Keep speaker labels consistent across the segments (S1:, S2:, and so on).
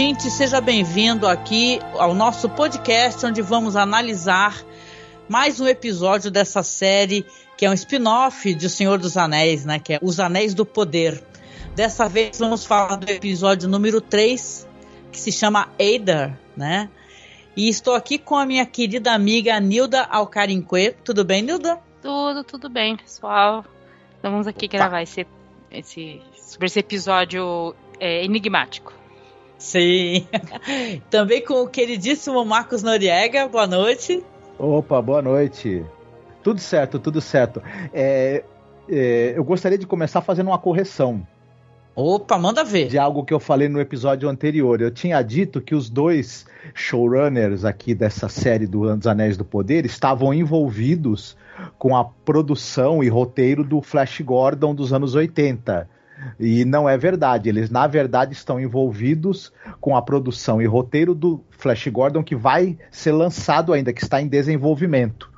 S1: ouvinte, seja bem-vindo aqui ao nosso podcast, onde vamos analisar mais um episódio dessa série que é um spin-off de O Senhor dos Anéis, né? Que é Os Anéis do Poder. Dessa vez vamos falar do episódio número 3, que se chama Eider, né? E estou aqui com a minha querida amiga Nilda Alcarinque. Tudo bem, Nilda?
S2: Tudo, tudo bem, pessoal. Vamos aqui gravar esse, esse, sobre esse episódio é, enigmático.
S1: Sim. Também com o queridíssimo Marcos Noriega. Boa noite.
S3: Opa, boa noite. Tudo certo, tudo certo. É, é, eu gostaria de começar fazendo uma correção.
S1: Opa, manda ver.
S3: De algo que eu falei no episódio anterior. Eu tinha dito que os dois showrunners aqui dessa série do dos Anéis do Poder estavam envolvidos com a produção e roteiro do Flash Gordon dos anos 80. E não é verdade. Eles, na verdade, estão envolvidos com a produção e roteiro do Flash Gordon que vai ser lançado ainda, que está em desenvolvimento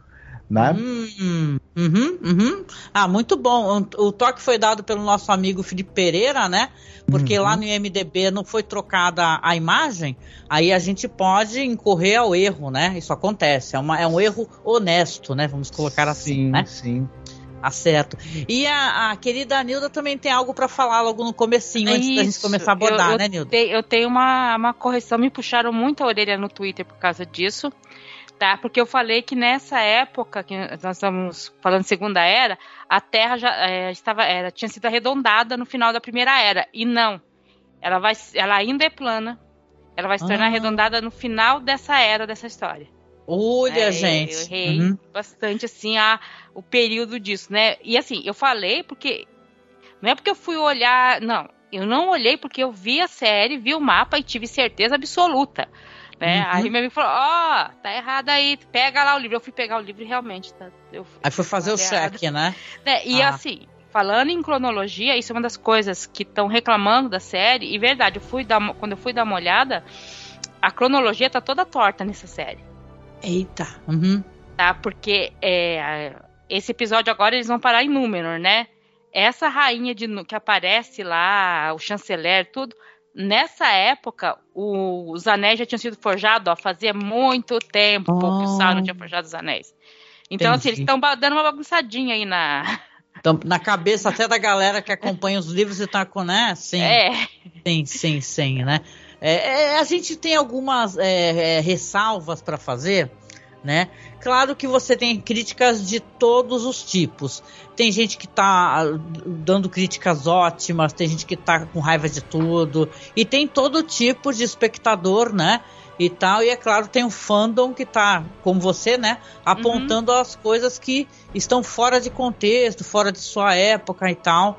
S3: né?
S1: Hum, uhum, uhum. Ah, muito bom. O toque foi dado pelo nosso amigo Felipe Pereira, né? Porque uhum. lá no IMDB não foi trocada a imagem, aí a gente pode incorrer ao erro, né? Isso acontece. É, uma, é um erro honesto, né? Vamos colocar assim.
S3: Sim,
S1: né?
S3: sim.
S1: Tá certo. E a, a querida Nilda também tem algo para falar logo no comecinho, é antes isso. da gente começar a abordar,
S2: eu, eu
S1: né, Nilda?
S2: Te, eu tenho uma, uma correção, me puxaram muito a orelha no Twitter por causa disso tá? Porque eu falei que nessa época, que nós estamos falando Segunda Era, a Terra já é, estava, era, tinha sido arredondada no final da Primeira Era. E não. Ela, vai, ela ainda é plana. Ela vai se tornar ah. arredondada no final dessa era, dessa história.
S1: Olha, é, gente.
S2: Eu errei uhum. bastante, assim, a, o período disso, né? E assim, eu falei porque. Não é porque eu fui olhar. Não, eu não olhei porque eu vi a série, vi o mapa e tive certeza absoluta né? Uhum. Aí meu amigo falou, ó, oh, tá errado aí, pega lá o livro. Eu fui pegar o livro e realmente tá. Eu
S1: aí foi fazer o check, né?
S2: né? E ah. assim, falando em cronologia, isso é uma das coisas que estão reclamando da série. E verdade, eu fui dar, quando eu fui dar uma olhada, a cronologia tá toda torta nessa série.
S1: Eita. Uhum.
S2: Tá, porque é, esse episódio agora eles vão parar em Númenor, né? Essa rainha de, que aparece lá, o chanceler, tudo nessa época, o, os anéis já tinham sido forjados, ó, fazia muito tempo oh. que o Sauron tinha forjado os anéis. Então, Entendi. assim, eles estão dando uma bagunçadinha aí na.
S1: Então, na cabeça até da galera que acompanha os livros e tá com, né? Sim.
S2: É.
S1: Sim, sim, sim, né? É, é, a gente tem algumas é, é ressalvas para fazer né? Claro que você tem críticas de todos os tipos. Tem gente que tá ah, dando críticas ótimas, tem gente que tá com raiva de tudo, e tem todo tipo de espectador, né? E tal, e é claro, tem um fandom que tá, como você, né, apontando uhum. as coisas que estão fora de contexto, fora de sua época e tal.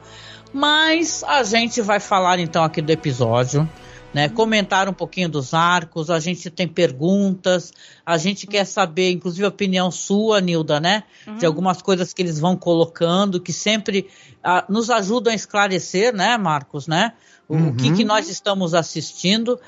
S1: Mas a gente vai falar então aqui do episódio né? Comentar um pouquinho dos arcos, a gente tem perguntas, a gente quer saber, inclusive, a opinião sua, Nilda, né? Uhum. De algumas coisas que eles vão colocando, que sempre uh, nos ajudam a esclarecer, né, Marcos, né? O, uhum. que, que nós estamos assistindo.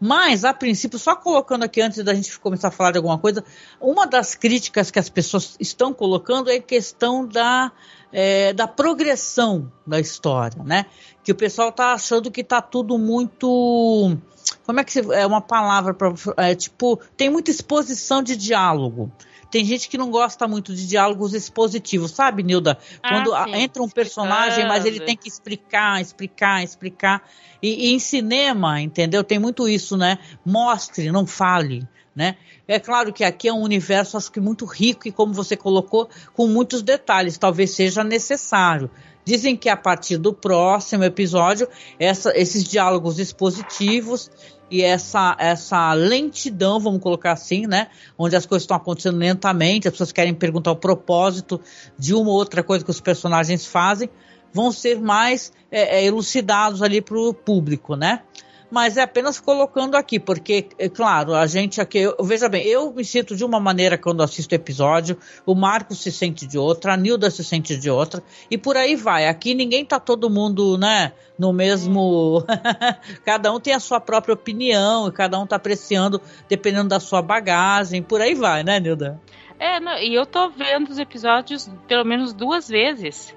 S1: Mas, a princípio, só colocando aqui antes da gente começar a falar de alguma coisa, uma das críticas que as pessoas estão colocando é a questão da, é, da progressão da história, né? Que o pessoal tá achando que tá tudo muito. Como é que se, é uma palavra para é, tipo tem muita exposição de diálogo. Tem gente que não gosta muito de diálogos expositivos, sabe, Nilda? Ah, Quando ah, entra um personagem, mas ele tem que explicar, explicar, explicar. E, e, em cinema, entendeu? Tem muito isso, né? Mostre, não fale. Né? É claro que aqui é um universo acho que muito rico e como você colocou, com muitos detalhes, talvez seja necessário. Dizem que a partir do próximo episódio, essa, esses diálogos expositivos e essa, essa lentidão, vamos colocar assim, né? Onde as coisas estão acontecendo lentamente, as pessoas querem perguntar o propósito de uma ou outra coisa que os personagens fazem, vão ser mais é, é, elucidados ali para o público, né? Mas é apenas colocando aqui, porque, é claro, a gente aqui, eu, veja bem, eu me sinto de uma maneira quando assisto o episódio, o Marcos se sente de outra, a Nilda se sente de outra, e por aí vai. Aqui ninguém tá todo mundo, né, no mesmo. cada um tem a sua própria opinião, e cada um tá apreciando dependendo da sua bagagem, por aí vai, né, Nilda?
S2: É, não, e eu tô vendo os episódios pelo menos duas vezes.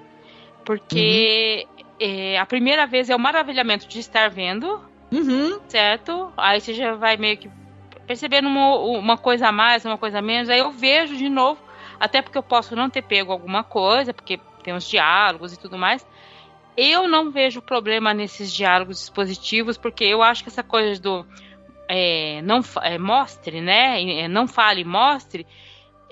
S2: Porque uhum. é, a primeira vez é o maravilhamento de estar vendo Uhum. Certo? Aí você já vai meio que percebendo uma, uma coisa a mais, uma coisa a menos. Aí eu vejo de novo, até porque eu posso não ter pego alguma coisa, porque tem os diálogos e tudo mais. Eu não vejo problema nesses diálogos dispositivos, porque eu acho que essa coisa do é, não é, mostre, né? É, não fale, mostre,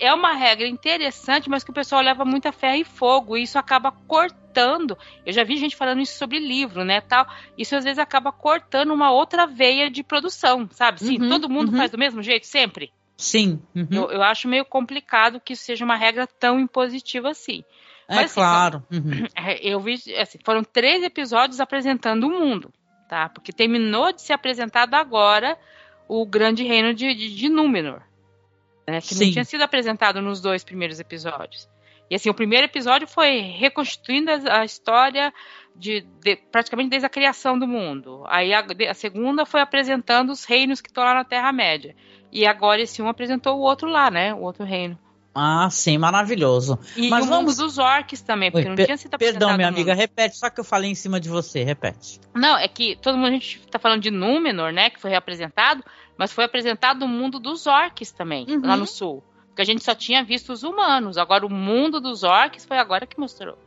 S2: é uma regra interessante, mas que o pessoal leva muita ferro e fogo, e isso acaba cortando. Eu já vi gente falando isso sobre livro, né, tal. Isso às vezes acaba cortando uma outra veia de produção, sabe? Sim, uhum, todo mundo uhum. faz do mesmo jeito sempre.
S1: Sim.
S2: Uhum. Eu, eu, acho meio complicado que isso seja uma regra tão impositiva assim.
S1: É mas, assim, claro. Uhum.
S2: Eu vi, assim, foram três episódios apresentando o mundo, tá? Porque terminou de ser apresentado agora o grande reino de, de, de Númenor né? Que Sim. não tinha sido apresentado nos dois primeiros episódios. E assim, o primeiro episódio foi reconstituindo a, história de, de, praticamente desde a criação do mundo. Aí a, a segunda foi apresentando os reinos que estão lá na Terra-média. E agora esse um apresentou o outro lá, né? O outro reino.
S1: Ah, sim, maravilhoso.
S2: E Mas o vamos... mundo dos orcs também, porque Oi, não tinha sido
S1: Perdão, minha amiga, repete, só que eu falei em cima de você, repete.
S2: Não, é que todo mundo a gente tá falando de Númenor, né, que foi reapresentado, mas foi apresentado o mundo dos orcs também, uhum. lá no sul. Porque a gente só tinha visto os humanos, agora o mundo dos orcs foi agora que mostrou.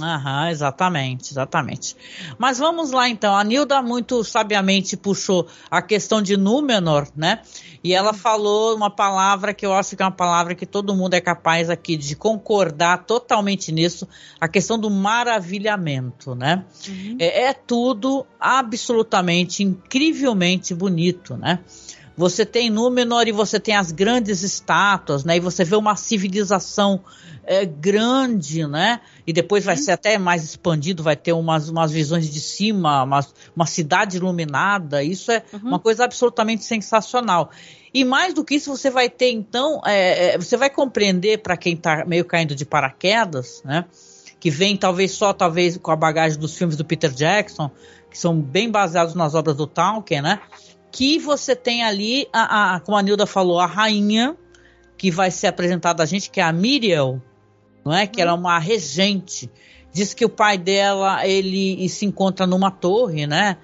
S1: Aham, exatamente, exatamente. Mas vamos lá então. A Nilda muito sabiamente puxou a questão de Númenor, né? E ela falou uma palavra que eu acho que é uma palavra que todo mundo é capaz aqui de concordar totalmente nisso, a questão do maravilhamento, né? Uhum. É, é tudo absolutamente, incrivelmente bonito, né? Você tem Númenor e você tem as grandes estátuas, né? E você vê uma civilização é, grande, né? E depois vai ser até mais expandido, vai ter umas, umas visões de cima, uma, uma cidade iluminada. Isso é uhum. uma coisa absolutamente sensacional. E mais do que isso, você vai ter, então, é, é você vai compreender para quem está meio caindo de paraquedas, né? Que vem talvez só, talvez, com a bagagem dos filmes do Peter Jackson, que são bem baseados nas obras do Tolkien, né? que você tem ali, a, a, como a Nilda falou, a rainha, que vai ser apresentada a gente, que é a Miriel, não é? Que ela é uma regente. Diz que o pai dela, ele se encontra numa torre, né?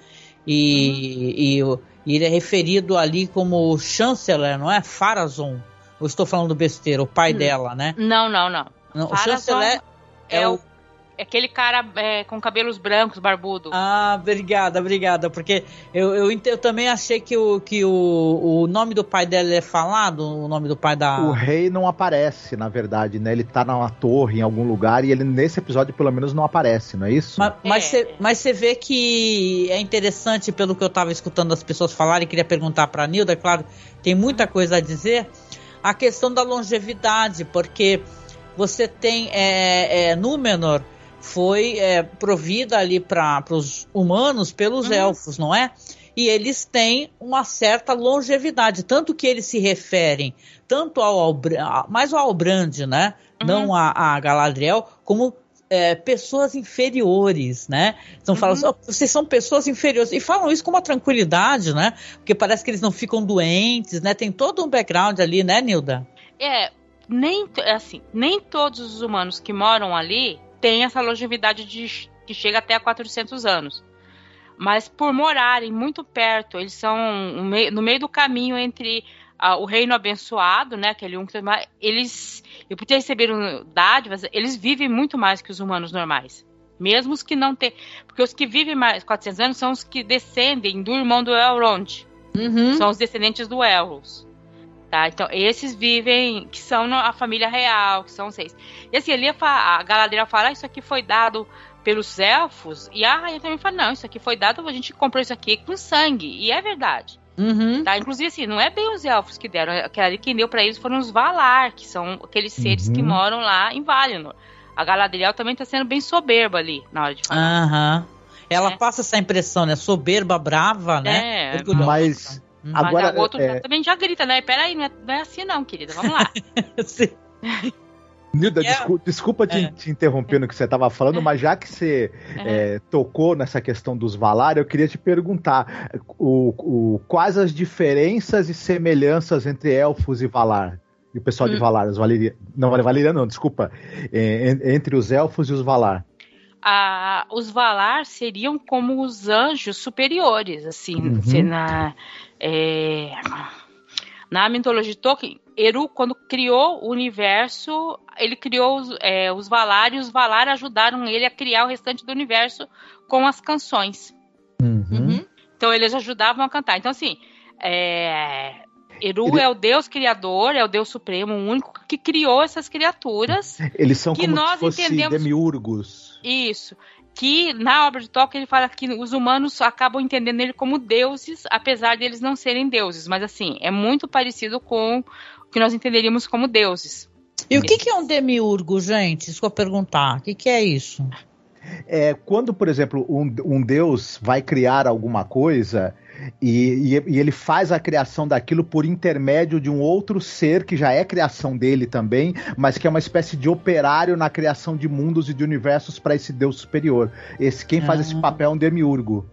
S1: E, uhum. e, e ele é referido ali como chanceler, não é? Farazon. Eu estou falando besteira, o pai hum. dela, né?
S2: Não, não, não. não
S1: o chanceler é, é o
S2: aquele cara é, com cabelos brancos, barbudo.
S1: Ah, obrigada, obrigada. Porque eu, eu, eu, também achei que, o, que o, o nome do pai dela é falado, o nome do pai da.
S3: O rei não aparece, na verdade, né? Ele tá numa torre em algum lugar e ele nesse episódio pelo menos não aparece, não é isso?
S1: Mas é. mas você vê que é interessante, pelo que eu tava escutando as pessoas falarem, queria perguntar pra Nilda, claro, tem muita coisa a dizer. A questão da longevidade, porque você tem é, é, Númenor foi é, provida ali para os humanos pelos uhum. elfos, não é? E eles têm uma certa longevidade, tanto que eles se referem tanto ao, mais ao Albrand, né? Uhum. Não a, a Galadriel, como é, pessoas inferiores, né? Então uhum. falam assim, oh, vocês são pessoas inferiores. E falam isso com uma tranquilidade, né? Porque parece que eles não ficam doentes, né? Tem todo um background ali, né, Nilda?
S2: É, nem assim, nem todos os humanos que moram ali tem essa longevidade de, que chega até a 400 anos. Mas por morarem muito perto, eles são no meio do caminho entre uh, o reino abençoado, né, aquele um que eles, e por ter recebido dádivas, eles vivem muito mais que os humanos normais. Mesmo os que não têm. Porque os que vivem mais 400 anos são os que descendem do irmão do Elrond. Uhum. São os descendentes do Elros. Tá? Então, esses vivem, que são a família real, que são seis. E assim, ali a, Galadriel fala, ah, isso aqui foi dado pelos elfos, e a rainha também fala, não, isso aqui foi dado, a gente comprou isso aqui com sangue, e é verdade. Uhum. Tá? Inclusive, assim, não é bem os elfos que deram, ali quem deu para eles foram os Valar, que são aqueles seres uhum. que moram lá em Valinor. A Galadriel também tá sendo bem soberba ali na hora de falar.
S1: Aham. Uhum. Ela é. passa essa impressão, né? Soberba, brava, né?
S3: É, mas
S2: Uhum. Agora, o outro é... também já grita, né? Peraí, não é, não é assim não, querida. Vamos lá. Sim.
S3: Nilda, yeah. desculpa, desculpa te, é. te, interromper no que você estava falando, é. mas já que você é. é. tocou nessa questão dos Valar, eu queria te perguntar o, o, quais as diferenças e semelhanças entre elfos e Valar? E o pessoal hum. de Valar, os não, Valyria não, desculpa, é, entre os elfos e os Valar.
S2: a, os Valar seriam como os anjos superiores, assim,
S3: Uhum.
S2: assim, na, é, na mitologia de Tolkien, Eru, quando criou o universo, ele criou os, é, os Valar e os Valar ajudaram ele a criar o restante do universo com as canções.
S3: Uhum.
S1: Uhum.
S2: Então eles ajudavam a cantar. Então, assim, é, Eru
S3: Ele-
S2: é o Deus criador, é o Deus supremo, o único que criou essas criaturas.
S3: Eles são
S2: Que
S3: como
S2: nós
S3: se fossem
S2: entendemos-
S3: demiurgos.
S2: Isso. Que na obra de Tolkien ele fala que os humanos acabam entendendo ele como deuses, apesar de eles não serem deuses. Mas assim, é muito parecido com o que nós entenderíamos como deuses.
S1: E o que, que é um demiurgo, gente? Isso que eu perguntar. O que, que é isso?
S3: É, quando, por exemplo, um, um deus vai criar alguma coisa e, e- e ele faz a criação daquilo por intermédio de um outro ser que já é criação dele também, mas que é uma espécie de operário na criação de mundos e de universos para esse deus superior. Esse quem faz
S1: Ah.
S3: esse papel é um demiurgo.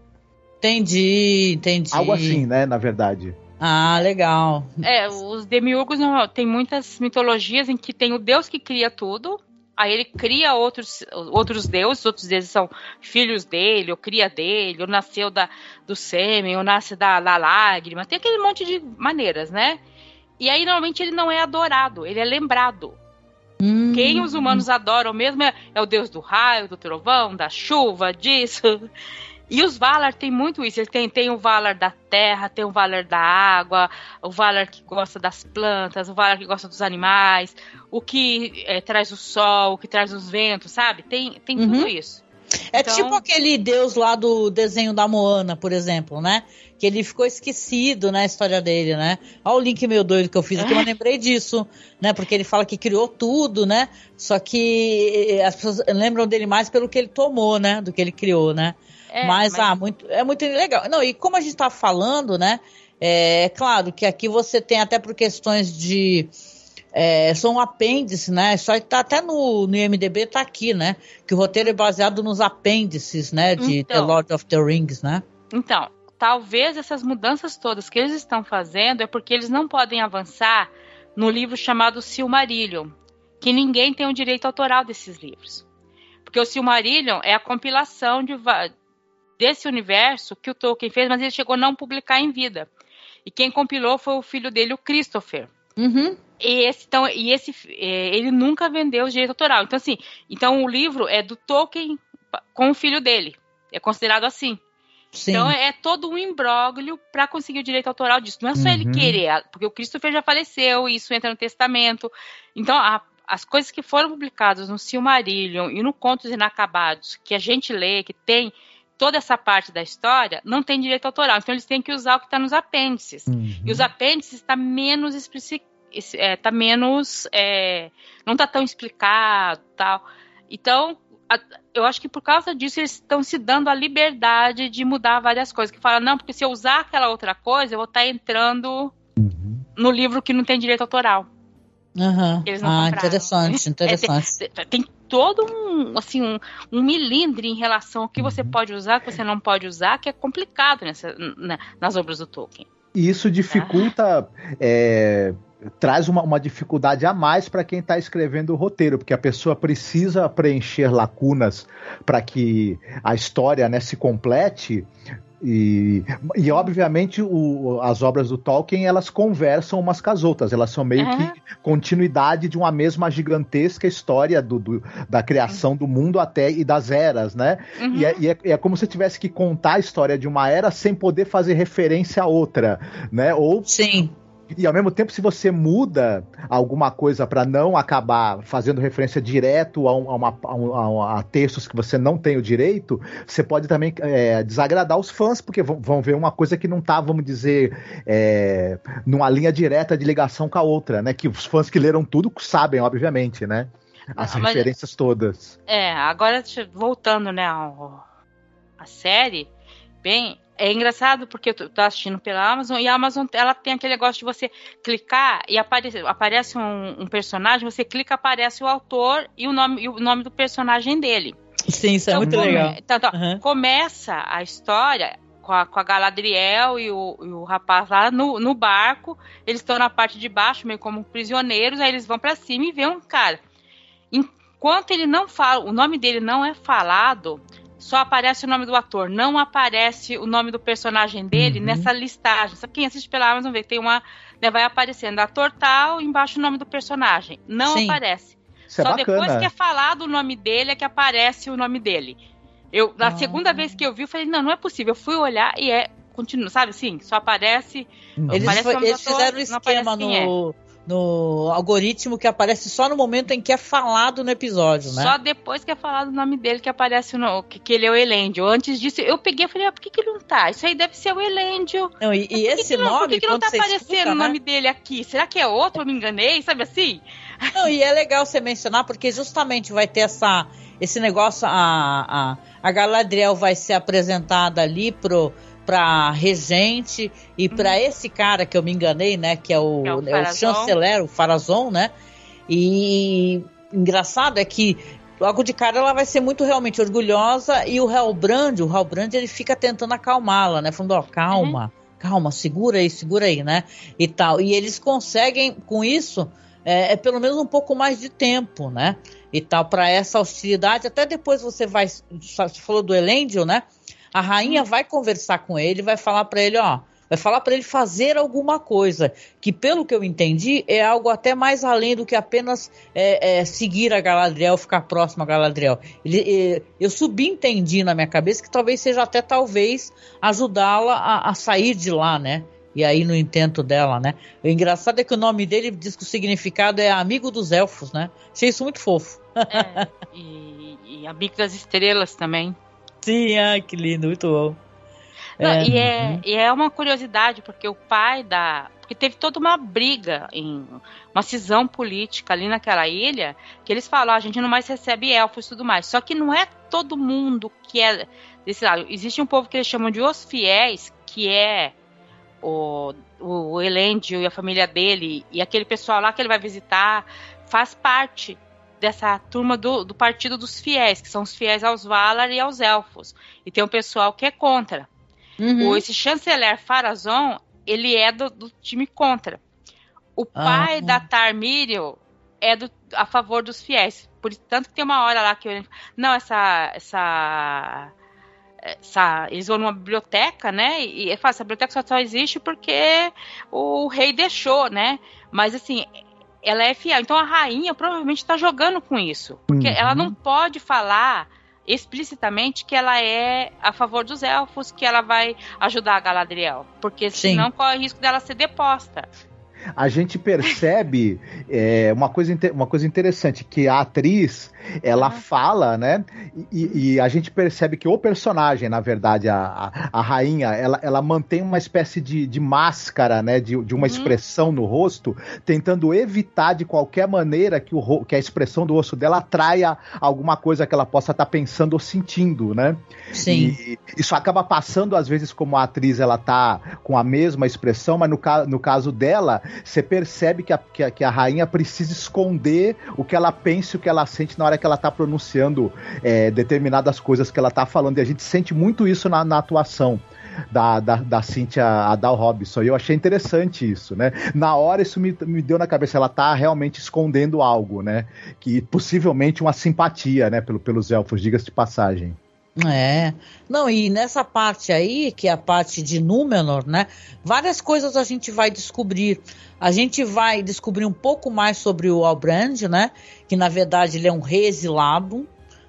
S1: Entendi, entendi.
S3: Algo assim, né, na verdade.
S1: Ah, legal.
S2: É, os demiurgos não, tem muitas mitologias em que tem o deus que cria tudo, aí ele cria outros, outros deuses, outros deuses são filhos dele, ou cria dele, ou nasceu da, do sêmen, ou nasce da, da lágrima, tem aquele monte de maneiras, né? E aí normalmente ele não é adorado, ele é lembrado.
S1: Hum,
S2: Quem os humanos adoram mesmo é, é o deus do raio, do trovão, da chuva, disso. E os Valar tem muito isso. Ele tem, tem o Valar da terra, tem o Valar da água, o Valar que gosta das plantas, o Valar que gosta dos animais, o que é, traz o sol, o que traz os ventos, sabe? Tem, tem
S1: Uhum.
S2: tudo isso.
S1: É
S2: Então-
S1: tipo aquele deus lá do desenho da Moana, por exemplo, né? Que ele ficou esquecido na história dele, né? Olha o link meio doido que eu fiz aqui, eu lembrei disso, né? Porque ele fala que criou tudo, né? Só que eh, as pessoas lembram dele mais pelo que ele tomou, né? Do que ele criou, né?
S2: É,
S1: mas, ah, muito, é muito legal. Não, e como a gente tá falando, né? É, claro que aqui você tem até por questões de. É, são apêndices, né? Só que tá até no, no IMDB, tá aqui, né? Que o roteiro é baseado nos apêndices, né? De The
S2: Então.
S1: Lord of the Rings, né?
S2: Então, talvez essas mudanças todas que eles estão fazendo é porque eles não podem avançar no livro chamado Silmarillion, que ninguém tem o direito autoral desses livros. Porque o Silmarillion é a compilação de desse universo que o Tolkien fez, mas ele chegou a não publicar em vida. E quem compilou foi o filho dele, o Christopher.
S1: Uhum.
S2: E esse, então, e esse, é, ele nunca vendeu o direito autoral. Então, assim, então o livro é do Tolkien com o filho dele. É considerado assim.
S1: Sim.
S2: Então é todo um imbróglio para conseguir o direito autoral disso. Não é só ele
S3: Uhum.
S2: querer, porque o Christopher já faleceu, e isso entra no testamento. Então, a- as coisas que foram publicadas no Silmarillion e no Contos Inacabados, que a gente lê, que tem toda essa parte da história, não tem direito autoral. Então, eles têm que usar o que está nos apêndices. E os apêndices está menos explici- esse- é, tá menos é, não tá tão explicado tal então a- eu acho que por causa disso eles estão se dando a liberdade de mudar várias coisas que fala não porque se eu usar aquela outra coisa eu vou estar entrando
S3: Uhum.
S2: no livro que não tem direito autoral não
S1: Ah,
S2: compraram.
S1: interessante, interessante.
S2: tem, tem todo um assim um, um milindre em relação ao que você
S3: Uhum.
S2: pode usar que você não pode usar que é complicado nessa, na- nas obras do Tolkien
S3: E isso dificulta, é, traz uma, uma dificuldade a mais para quem está escrevendo o roteiro, porque a pessoa precisa preencher lacunas para que a história né, se complete. E, e obviamente o- as obras do Tolkien elas conversam umas com as outras, elas são meio
S2: É.
S3: que continuidade de uma mesma gigantesca história do, do- da criação do mundo até e das eras, né?
S2: Uhum.
S3: E, é, e é- é como se tivesse que contar a história de uma era sem poder fazer referência a outra, né? Ou
S1: Sim.
S3: E ao mesmo tempo, se você muda alguma coisa para não acabar fazendo referência direto a, um- a uma- a um- a- textos que você não tem o direito, você pode também é, desagradar os fãs, porque vão, vão ver uma coisa que não tá, vamos dizer, é, numa linha direta de ligação com a outra, né? Que os fãs que leram tudo sabem, obviamente, né? As
S2: mas-
S3: referências todas.
S2: É, agora voltando, né, ao, a série, bem, é engraçado porque eu tô, assistindo pela Amazon e a Amazon ela tem aquele negócio de você clicar e aparece, aparece um, um personagem, você clica, aparece o autor e o nome, e o nome do personagem dele.
S1: Sim, isso é
S2: Então,
S1: muito
S2: come-
S1: legal.
S2: então, então,
S1: Uhum.
S2: Começa a história com a, com a Galadriel e o, e o rapaz lá no, no barco. Eles estão na parte de baixo, meio como prisioneiros. Aí eles vão pra cima e vê um cara. Enquanto ele não fala, o nome dele não é falado, só aparece o nome do ator, não aparece o nome do personagem dele uhum. nessa listagem. Sabe quem assiste pela Amazon vê tem uma, né, vai aparecendo ator tal, embaixo o nome do personagem. Não Sim. aparece. Isso é só é depois que é falado o nome dele é que aparece o nome dele. Eu, na ah. segunda vez que eu vi, eu falei, não, não é possível. Eu fui olhar e é, continua, sabe assim, só aparece.
S1: Eles,
S2: aparece
S1: foi, eles fizeram um esquema no, é no algoritmo que aparece só no momento em que é falado no episódio, né?
S2: Só depois que é falado o nome dele que aparece no, que, que ele é o Elendio. Antes disso, eu peguei e falei, ah, por que, que ele não tá? Isso aí deve ser o Elendio.
S1: Não, e, e esse
S2: que
S1: nome.
S2: Por que, que não tá aparecendo escuta, o né? nome né? dele aqui? Será que é outro? Eu me enganei, sabe assim?
S1: Não, e é legal você mencionar, porque justamente vai ter essa, esse negócio, a, a, a Galadriel vai ser apresentada ali pro para regente e para uhum. esse cara que eu me enganei, né, que é o, é o, é o chanceler, o Farazon, né? E engraçado é que logo de cara ela vai ser muito realmente orgulhosa e o Halbrand, o Halbrand ele fica tentando acalmá-la, né? Falando, ó, oh, calma, uhum. calma, segura aí, segura aí, né? E tal. E eles conseguem com isso é, é pelo menos um pouco mais de tempo, né? E tal para essa hostilidade. Até depois você vai, você falou do Elendil, né? A rainha vai conversar com ele, vai falar para ele, ó, vai falar para ele fazer alguma coisa, que pelo que eu entendi é algo até mais além do que apenas é, é, seguir a Galadriel, ficar próximo a Galadriel. Ele, eu subentendi na minha cabeça que talvez seja até talvez ajudá-la a, a, sair de lá, né? E aí no intento dela, né? O engraçado é que o nome dele diz que o significado é amigo dos elfos, né? Achei isso muito fofo.
S2: É, e, e amigo das estrelas também.
S1: Sim, ai, que lindo, muito bom.
S2: Não, é, e, é, uhum. e é uma curiosidade, porque o pai da. Porque teve toda uma briga, em uma cisão política ali naquela ilha, que eles falam: ah, a gente não mais recebe elfos e tudo mais. Só que não é todo mundo que é desse lado. Existe um povo que eles chamam de os fiéis, que é o, o Elêndio e a família dele, e aquele pessoal lá que ele vai visitar, faz parte dessa turma do, do partido dos fiéis, que são os fiéis aos Valar e aos Elfos. E tem um pessoal que é contra. Uhum. O, esse chanceler Farazon, ele é do, do time contra. O pai da Tarmírio é do, a favor dos fiéis. Por tanto que tem uma hora lá que eu, não essa essa essa, eles vão numa biblioteca, né? E é fácil, essa biblioteca só, só existe porque o rei deixou, né? Mas assim, ela é fiel. Então a rainha provavelmente está jogando com isso. Porque uhum. ela não pode falar explicitamente que ela é a favor dos elfos, que ela vai ajudar a Galadriel. Porque Sim. senão corre o risco dela ser deposta
S3: a gente percebe é, uma, coisa, uma coisa interessante, que a atriz, ela fala, né? E, e, a gente percebe que o personagem, na verdade, a, a, a rainha, ela, ela mantém uma espécie de, de máscara, né? De, de uma uhum. expressão no rosto, tentando evitar de qualquer maneira que, o, que a expressão do rosto dela atraia alguma coisa que ela possa estar tá pensando ou sentindo, né?
S1: Sim.
S3: E isso acaba passando, às vezes, como a atriz ela tá com a mesma expressão, mas no, ca, no caso dela, você percebe que a, que a, que, a, rainha precisa esconder o que ela pensa e o que ela sente na hora que ela tá pronunciando é, determinadas coisas que ela tá falando. E a gente sente muito isso na, na atuação. Da, da, da Cynthia Adal Robson. E eu achei interessante isso, né? Na hora isso me, me deu na cabeça, ela tá realmente escondendo algo, né? Que possivelmente uma simpatia, né? Pelo, pelos elfos, diga-se de passagem.
S1: É. Não, e nessa parte aí, que é a parte de Númenor, né? Várias coisas a gente vai descobrir. A gente vai descobrir um pouco mais sobre o Albrand, né? Que na verdade ele é um rei exilado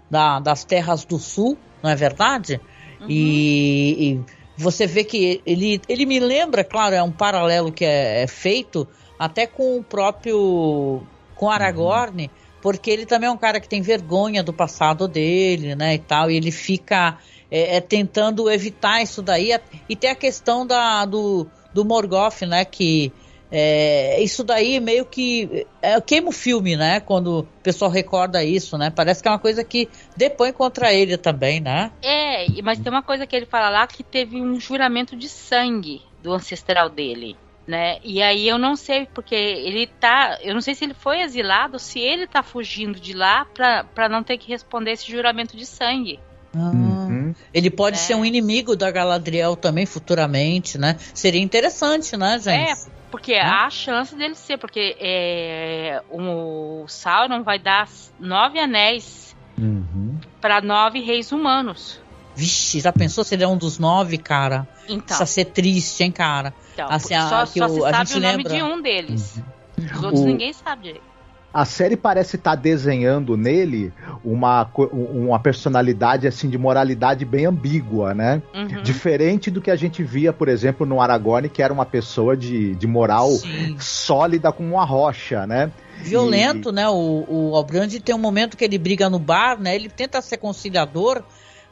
S1: da, das terras do sul, não é verdade? Uhum. E, e, você vê que ele, ele me lembra, claro, é um paralelo que é, é feito até com o próprio. com Aragorn. Uhum porque ele também é um cara que tem vergonha do passado dele, né, e tal, e ele fica é, é, tentando evitar isso daí, e tem a questão da, do, do Morgoth, né, que é, isso daí meio que é, queima o filme, né, quando o pessoal recorda isso, né, parece que é uma coisa que depõe contra ele também, né.
S2: É, mas tem uma coisa que ele fala lá que teve um juramento de sangue do ancestral dele né? E aí eu não sei, porque ele tá. Eu não sei se ele foi exilado, se ele tá fugindo de lá para não ter que responder esse juramento de sangue.
S1: Ah, uhum. Ele pode é. ser um inimigo da Galadriel também futuramente, né? Seria interessante, né, gente?
S2: É, Porque né? há a chance dele ser, porque é, o Sauron vai dar nove anéis uhum. para nove reis humanos.
S1: Vixe, já pensou se ele é um dos nove, cara? Então. Precisa ser triste, hein, cara?
S2: Então, assim, só, a, só o, se sabe o nome de um deles. Uhum. Os outros o... ninguém sabe direito
S3: a série parece estar tá desenhando nele uma, uma personalidade assim de moralidade bem ambígua, né? Uhum. Diferente do que a gente via, por exemplo, no Aragorn, que era uma pessoa de, de moral Sim. sólida como uma rocha, né?
S1: Violento, e... né? O, o Albrandi tem um momento que ele briga no bar, né? Ele tenta ser conciliador,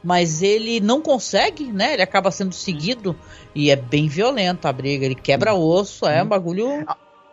S1: mas ele não consegue, né? Ele acaba sendo seguido e é bem violento a briga. Ele quebra osso, é um bagulho.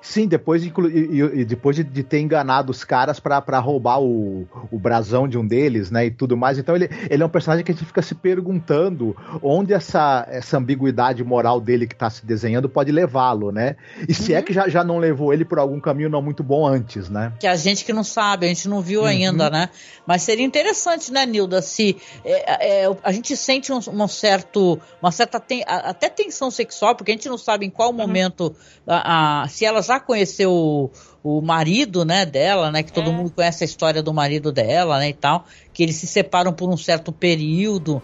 S3: Sim, depois, de, e, depois de, de, ter enganado os caras para roubar o, o brasão de um deles, né? E tudo mais. Então ele, ele é um personagem que a gente fica se perguntando onde essa, essa ambiguidade moral dele que está se desenhando pode levá-lo, né? E se é uhum. é que já, já não levou ele por algum caminho não muito bom antes, né?
S1: Que a gente que não sabe, a gente não viu uhum. ainda, né? Mas seria interessante, né, Nilda, se é, é, a gente sente um, um certo, uma certa ten, até tensão sexual, porque a gente não sabe em qual uhum. momento a, a, se ela já conheceu o, o marido, né, dela, né, que todo é. mundo conhece a história do marido dela, né, e tal, que eles se separam por um certo período.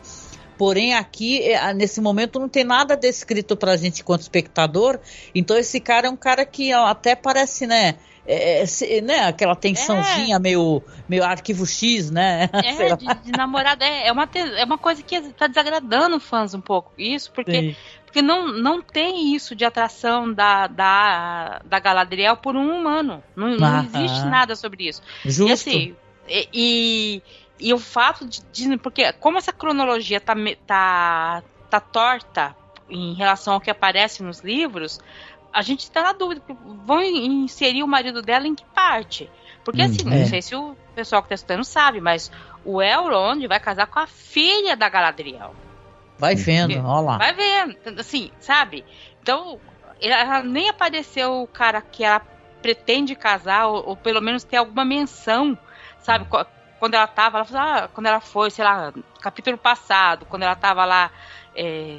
S1: Porém, aqui, é, nesse momento, não tem nada descrito pra gente enquanto espectador. Então, esse cara é um cara que até parece, né? É, é né, aquela tensãozinha é. meio, meio arquivo X, né?
S2: É, de, de namorada. É, é, uma, é uma coisa que tá desagradando fãs um pouco. Isso, porque, porque não, não tem isso de atração da, da, da Galadriel por um humano. Não, não existe nada sobre isso.
S1: Justo.
S2: E assim, e, e, e o fato de, de, Porque como essa cronologia tá, tá, tá torta em relação ao que aparece nos livros, a gente está na dúvida. Vão inserir o marido dela em que parte? Porque assim, hum, é. não sei se o pessoal que está estudando sabe, mas o Elrond vai casar com a filha da Galadriel.
S1: Vai vendo, olha lá.
S2: Vai vendo, assim, sabe? Então, ela nem apareceu o cara que ela pretende casar, ou, ou pelo menos ter alguma menção, sabe? Quando ela tava, ela falou, ah, quando ela foi, sei lá, capítulo passado, quando ela tava lá é,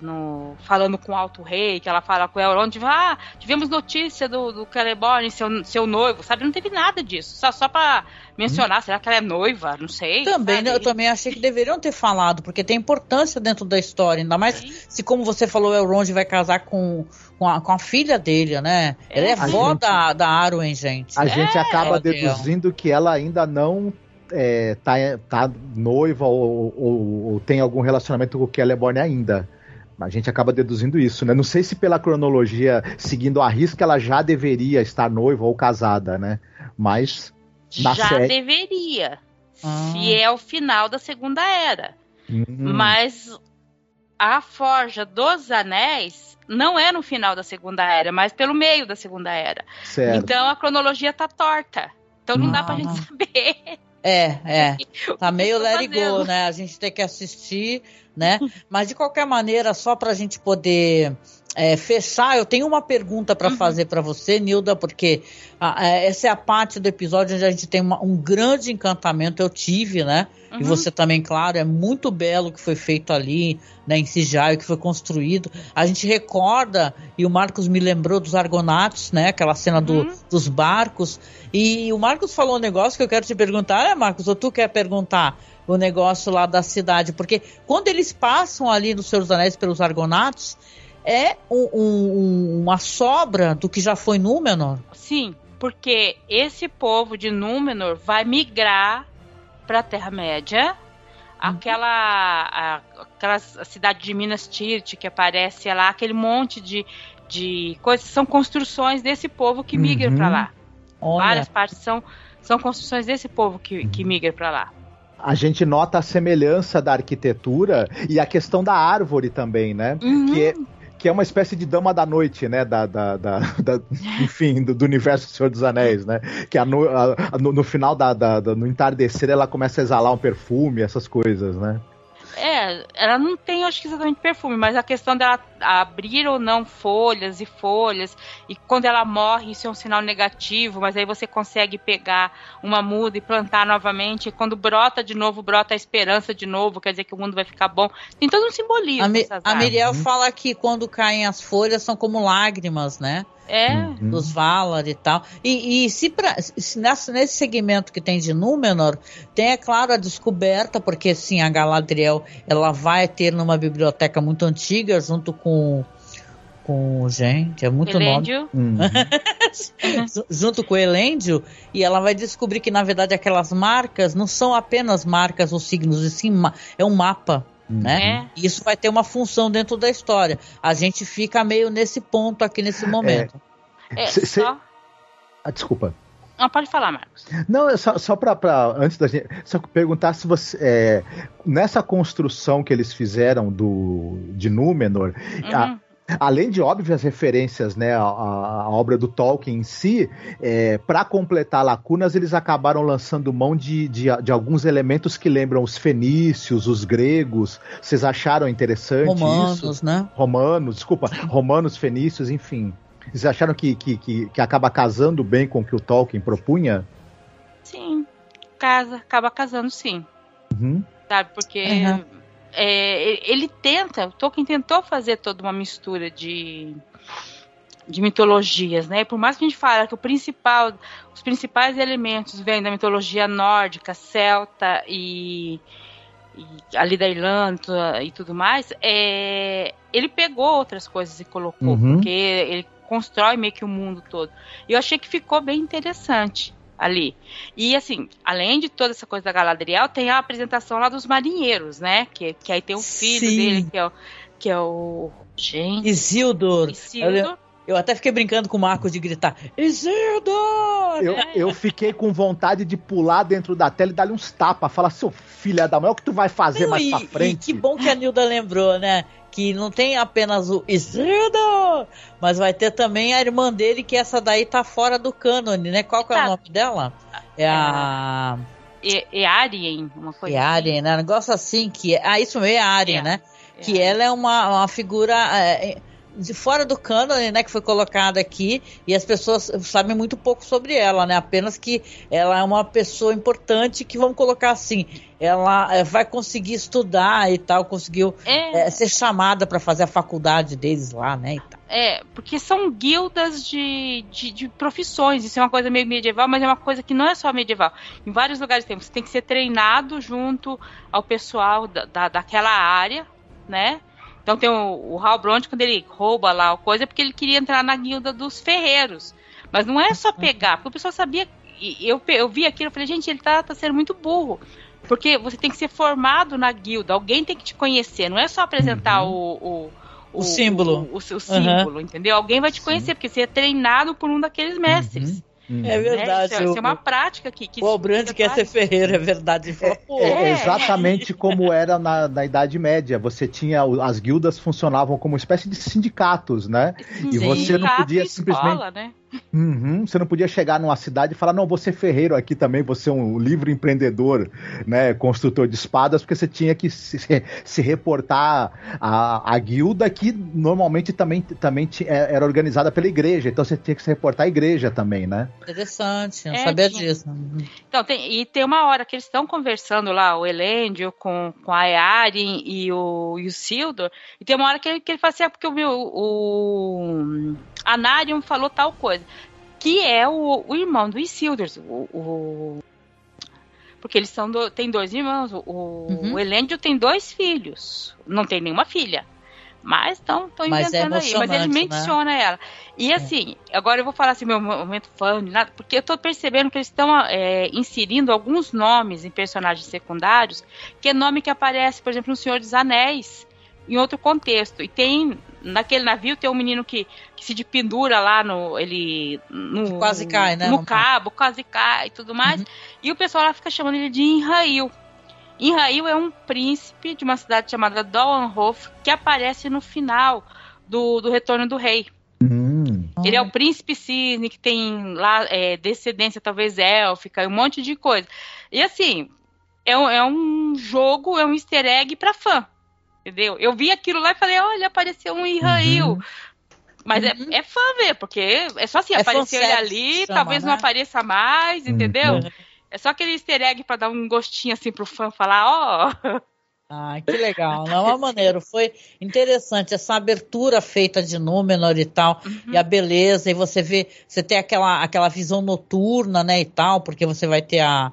S2: no, falando com o Alto Rei, que ela fala com o Elrond, ah, tivemos notícia do, do Celeborn, seu, seu noivo, sabe? Não teve nada disso. Só, só pra mencionar, hum. será que ela é noiva? Não sei.
S1: Também, né, eu também achei que deveriam ter falado, porque tem importância dentro da história, ainda mais Sim. se, como você falou, o Elrond vai casar com, com, a, com a filha dele, né? É, ela é vó gente, da, da Arwen, gente.
S3: A é, gente acaba deduzindo que ela ainda não é, tá, tá noiva ou, ou, ou, tem algum relacionamento com o Celeborn ainda. A gente acaba deduzindo isso, né? Não sei se pela cronologia, seguindo a risca, ela já deveria estar noiva ou casada, né? Mas.
S2: já série... deveria. Ah. Se é o final da Segunda Era. Hum. Mas a Forja dos Anéis não é no final da Segunda Era, mas pelo meio da Segunda Era. Certo. Então a cronologia tá torta. Então não ah. dá pra gente saber.
S1: É, é. Tá meio let it go, né? A gente tem que assistir, né? Mas de qualquer maneira, só pra gente poder é, fechar, eu tenho uma pergunta para uhum. fazer para você, Nilda, porque a, a, essa é a parte do episódio onde a gente tem uma, um grande encantamento. Eu tive, né? Uhum. E você também, claro, é muito belo o que foi feito ali, né, em Cijai, o que foi construído. A gente recorda, e o Marcos me lembrou dos Argonatos, né? Aquela cena do, uhum. dos barcos. E o Marcos falou um negócio que eu quero te perguntar, né, Marcos? Ou tu quer perguntar? O negócio lá da cidade, porque quando eles passam ali nos seus anéis pelos Argonatos, é um, um, uma sobra do que já foi Númenor?
S2: Sim, porque esse povo de Númenor vai migrar para a Terra-média. Uhum. Aquela, a, aquela cidade de Minas Tirith que aparece lá, aquele monte de, de coisas, são construções desse povo que migra uhum. para lá. Olha. Várias partes são, são construções desse povo que, que migra para lá
S3: a gente nota a semelhança da arquitetura e a questão da árvore também, né? Uhum. Que, é, que é uma espécie de dama da noite, né? Da, da, da, da enfim, do, do, universo do Senhor dos Anéis, né? Que a no, a, no, no, final da, da, no entardecer ela começa a exalar um perfume, essas coisas, né?
S2: É, ela não tem, acho que exatamente perfume, mas a questão dela abrir ou não folhas e folhas, e quando ela morre, isso é um sinal negativo, mas aí você consegue pegar uma muda e plantar novamente, e quando brota de novo, brota a esperança de novo, quer dizer que o mundo vai ficar bom. Tem todo um simbolismo.
S1: A, Mi a Miriel fala que quando caem as folhas são como lágrimas, né?
S2: É.
S1: Uhum. Dos Valar e tal. E, e se, pra, se nessa, nesse segmento que tem de Númenor, tem, é claro, a descoberta, porque sim, a Galadriel ela vai ter numa biblioteca muito antiga, junto com com gente, é muito Elêndio. nome. Uhum. Junto com o Elêndio, e ela vai descobrir que, na verdade, aquelas marcas não são apenas marcas ou signos, e sim é um mapa. Né? É. Isso vai ter uma função dentro da história. A gente fica meio nesse ponto aqui nesse momento.
S2: É, é cê, só...
S3: Ah, desculpa.
S2: Não, pode falar, Marcos.
S3: Não, é só, só para antes da gente só perguntar se você é, nessa construção que eles fizeram do de Númenor, uhum. a, além de óbvias referências né, à, à obra do Tolkien em si, é, para completar lacunas, eles acabaram lançando mão de, de, de, alguns elementos que lembram os fenícios, os gregos. Vocês acharam interessante
S1: romanos,
S3: isso?
S1: né?
S3: Romanos, desculpa, romanos, fenícios, enfim. Vocês acharam que, que, que, que acaba casando bem com o que o Tolkien propunha?
S2: Sim, casa, acaba casando sim.
S3: Uhum.
S2: Sabe, porque uhum é, ele tenta, o Tolkien tentou fazer toda uma mistura de, de mitologias, né? por mais que a gente fale que o principal, os principais elementos vêm da mitologia nórdica, celta e, e ali da Irlanda e tudo mais, é, ele pegou outras coisas e colocou, uhum. porque ele constrói meio que o mundo todo. E eu achei que ficou bem interessante ali. E assim, além de toda essa coisa da Galadriel, tem a apresentação lá dos marinheiros, né? Que, que aí tem o filho Sim. dele, que é o. Que é o. Gente.
S1: Isildur. Isildur. Eu, até fiquei brincando com o Marcos de gritar: Isildur!
S3: Eu, eu fiquei com vontade de pular dentro da tela e dar-lhe uns tapas. Falar, seu filho da mãe, o que tu vai fazer Não, mais e, pra frente?
S1: E que bom que a Nilda lembrou, né? que não tem apenas o Isildur, mas vai ter também a irmã dele, que essa daí tá fora do cânone, né? Qual que é o tá. nome dela? É a.
S2: É, Arien, uma coisa.
S1: É Arien, né? Um negócio assim que. É... Ah, isso mesmo, é Arien, é. né? É. Que ela é uma, uma figura. É, de fora do cânone, né, que foi colocada aqui, e as pessoas sabem muito pouco sobre ela, né? Apenas que ela é uma pessoa importante que vamos colocar assim, ela é, vai conseguir estudar e tal, conseguiu é. É, ser chamada para fazer a faculdade deles lá, né?
S2: É, porque são guildas de, de, de, profissões, isso é uma coisa meio medieval, mas é uma coisa que não é só medieval. Em vários lugares tem, você tem que ser treinado junto ao pessoal da, da daquela área, né? Então tem o, o Hal Bront, quando ele rouba lá a coisa, é porque ele queria entrar na guilda dos ferreiros. Mas não é só pegar, porque o pessoal sabia. Eu, eu vi aquilo e falei, gente, ele tá, tá sendo muito burro. Porque você tem que ser formado na guilda, alguém tem que te conhecer, não é só apresentar uhum. o, o,
S1: o, o, símbolo.
S2: O, o, o símbolo, uhum. entendeu? Alguém vai te conhecer, Sim. porque você é treinado por um daqueles mestres. Uhum.
S1: É verdade.
S2: É, isso, é, uma prática que. que
S1: o Albrand quer ser ferreiro, é verdade.
S3: É, é, exatamente como era na, na Idade Média. Você tinha. As guildas funcionavam como uma espécie de sindicatos, né?
S2: Sim, e você não podia simplesmente. Escola, né?
S3: Uhum, você não podia chegar numa cidade e falar, não, você é ferreiro aqui também, você é um livre empreendedor, né, construtor de espadas, porque você tinha que se, se reportar à, à guilda que normalmente também, também é, era organizada pela igreja, então você tinha que se reportar à igreja também, né?
S1: Interessante, não é, sabia disso.
S2: Então, tem, e tem uma hora que eles estão conversando lá, o Elêndio com, com a Earin e o, e o Sildor, e tem uma hora que ele, que ele fala assim, é porque o, o Anarion falou tal coisa. Que é o, o irmão do Isildur. O, o, porque eles são do, tem dois irmãos. O, uhum. o Elêndio tem dois filhos. Não tem nenhuma filha. Mas estão é inventando é aí. Mas ele né? menciona né? ela. E é. assim, é. agora eu vou falar assim, meu momento fã, nada, porque eu tô percebendo que eles estão é, inserindo alguns nomes em personagens secundários, que é nome que aparece, por exemplo, no Senhor dos Anéis, em outro contexto. E tem naquele navio tem um menino que, que se pendura lá no. Ele. No,
S1: quase cai, né?
S2: No cabo, quase cai e tudo mais. Uhum. E o pessoal lá fica chamando ele de Inrail. Inrail é um príncipe de uma cidade chamada Dolanhof que aparece no final do, do Retorno do Rei.
S3: Hum.
S2: Ele é o príncipe cisne que tem lá é, descendência talvez élfica e um monte de coisa. E assim, é um, é um jogo, é um easter egg pra fã. Entendeu? Eu vi aquilo lá e falei, olha, apareceu um Israel. Uhum. Mas é, uhum. é, é fã ver, porque é só assim, é apareceu ele ali, chama, talvez né? não apareça mais, entendeu? Uhum. É só aquele easter egg pra dar um gostinho assim pro fã falar, ó. Oh.
S1: Ah, que legal. Não é maneiro. Foi interessante essa abertura feita de Númenor e tal, uhum. e a beleza, e você vê, você tem aquela, aquela visão noturna, né, e tal, porque você vai ter a,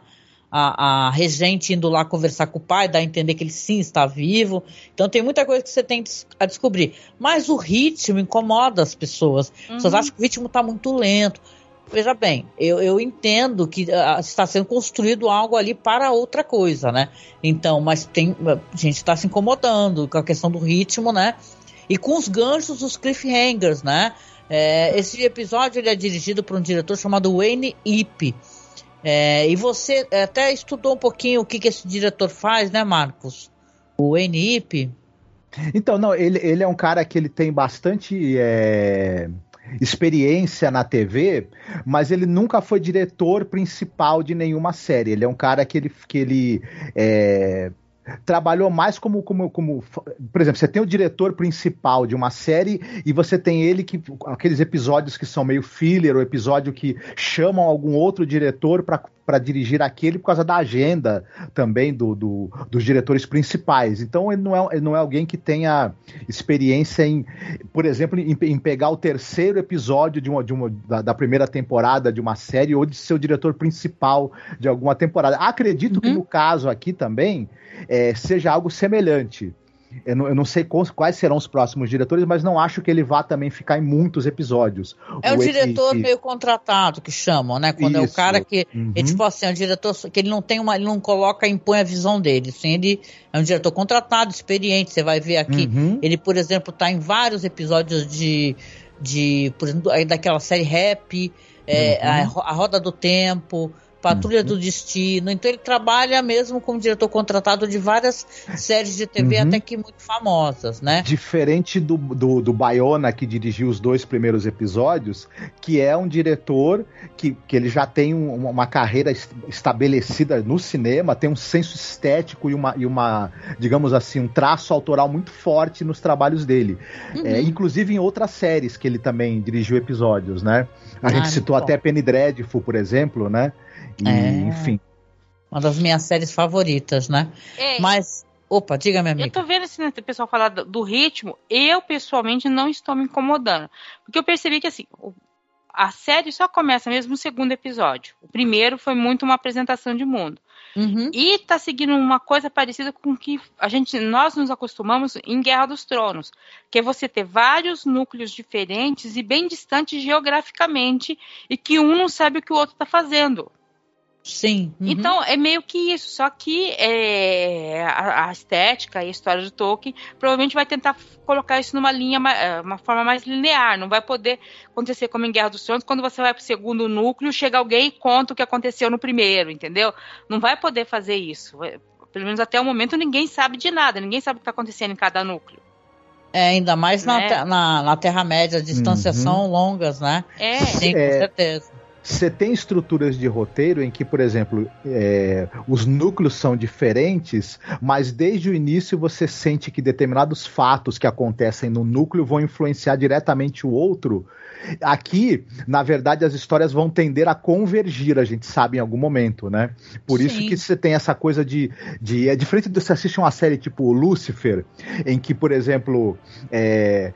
S1: a, a regente indo lá conversar com o pai, dar a entender que ele sim está vivo. Então tem muita coisa que você tem a descobrir. Mas o ritmo incomoda as pessoas. Uhum. As pessoas acham que o ritmo está muito lento. Veja bem, eu, eu entendo que uh, está sendo construído algo ali para outra coisa, né? Então, mas tem a gente está se incomodando com a questão do ritmo, né? E com os ganchos, os cliffhangers, né? É, esse episódio ele é dirigido por um diretor chamado Wayne Ip. É, e você até estudou um pouquinho o que, que esse diretor faz, né, Marcos? O Wayne Ip.
S3: Então, não, ele, ele é um cara que ele tem bastante. É experiência na TV, mas ele nunca foi diretor principal de nenhuma série. Ele é um cara que ele, que ele é, trabalhou mais como, como, como. Por exemplo, você tem o diretor principal de uma série e você tem ele que. aqueles episódios que são meio filler, ou episódio que chamam algum outro diretor para dirigir aquele por causa da agenda também do, do, dos diretores principais. Então ele não, é, ele não é alguém que tenha experiência em, por exemplo, em, em pegar o terceiro episódio de uma, de uma, da, da, primeira temporada de uma série ou de ser o diretor principal de alguma temporada. Acredito uhum. que no caso aqui também é, seja algo semelhante. Eu não, eu não sei quais serão os próximos diretores, mas não acho que ele vá também ficar em muitos episódios.
S1: É o, o diretor meio contratado que chamam, né? Quando Isso. é o cara que uhum. é tipo assim, é um diretor que ele não tem uma, ele não coloca, impõe a visão dele. Assim, ele é um diretor contratado, experiente. Você vai ver aqui, uhum. ele, por exemplo, está em vários episódios de, de por exemplo, daquela série Rap, é, uhum. a, a Roda do Tempo. Patrulha uhum. do Destino. Então ele trabalha mesmo como diretor contratado de várias séries de TV, uhum. até que muito famosas, né?
S3: Diferente do, do, do Bayona, que dirigiu os dois primeiros episódios, que é um diretor que, que ele já tem um, uma carreira estabelecida no cinema, tem um senso estético e uma, e uma, digamos assim, um traço autoral muito forte nos trabalhos dele. Uhum. É, inclusive em outras séries que ele também dirigiu episódios, né? A ah, gente citou até Penny Dreadful, por exemplo, né? E, é. Enfim.
S1: Uma das minhas séries favoritas, né? É. Mas. Opa, diga, minha amiga.
S2: Eu tô vendo esse né, pessoal falar do, do, ritmo. Eu, pessoalmente, não estou me incomodando. Porque eu percebi que, assim, a série só começa mesmo no segundo episódio. O primeiro foi muito uma apresentação de mundo. Uhum. E tá seguindo uma coisa parecida com que a gente, nós nos acostumamos em Guerra dos Tronos, que é você ter vários núcleos diferentes e bem distantes geograficamente e que um não sabe o que o outro está fazendo.
S1: Sim.
S2: Uhum. Então, é meio que isso. Só que é, a, a, estética e a história do Tolkien provavelmente vai tentar colocar isso numa linha, é, uma forma mais linear. Não vai poder acontecer como em Guerra dos Tronos, quando você vai pro segundo núcleo, chega alguém e conta o que aconteceu no primeiro, entendeu? Não vai poder fazer isso. Pelo menos até o momento ninguém sabe de nada, ninguém sabe o que está acontecendo em cada núcleo.
S1: É, ainda mais né? na, na, na Terra-média, as distâncias uhum. são longas, né?
S2: É.
S1: Sim,
S3: é,
S1: com certeza.
S3: Você tem estruturas de roteiro em que, por exemplo, é, os núcleos são diferentes, mas desde o início você sente que determinados fatos que acontecem no núcleo vão influenciar diretamente o outro. Aqui, na verdade, as histórias vão tender a convergir, a gente sabe em algum momento, né? Por Sim. isso que você tem essa coisa de, de. É diferente de você assistir uma série tipo Lucifer, em que, por exemplo, é,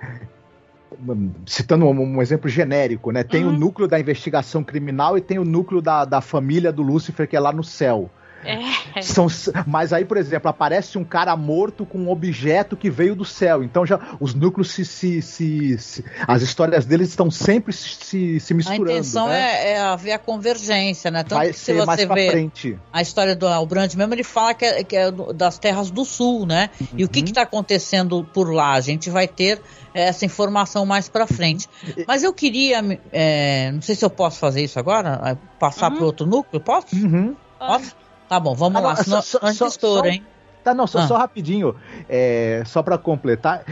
S3: citando um, um, exemplo genérico, né? Tem uhum. o núcleo da investigação criminal e tem o núcleo da, da família do Lúcifer, que é lá no céu. É. São, mas aí, por exemplo, aparece um cara morto com um objeto que veio do céu. Então já os núcleos se. se, se, se as histórias deles estão sempre se, se misturando. A
S1: intenção
S3: né?
S1: é, é, haver a convergência, né?
S3: Tanto Vai que se você mais vê frente.
S1: a história do Albrand mesmo, ele fala que é, que é das terras do sul, né? Uhum. E o que está acontecendo por lá? A gente vai ter essa informação mais para frente. Mas eu queria, é, não sei se eu posso fazer isso agora, é, passar uhum. para outro núcleo, posso?
S3: Uhum.
S1: Posso? Tá bom, vamos ah, lá, só, só, estoura, só, hein?
S3: Tá, não, só, ah. só rapidinho, é, só para completar,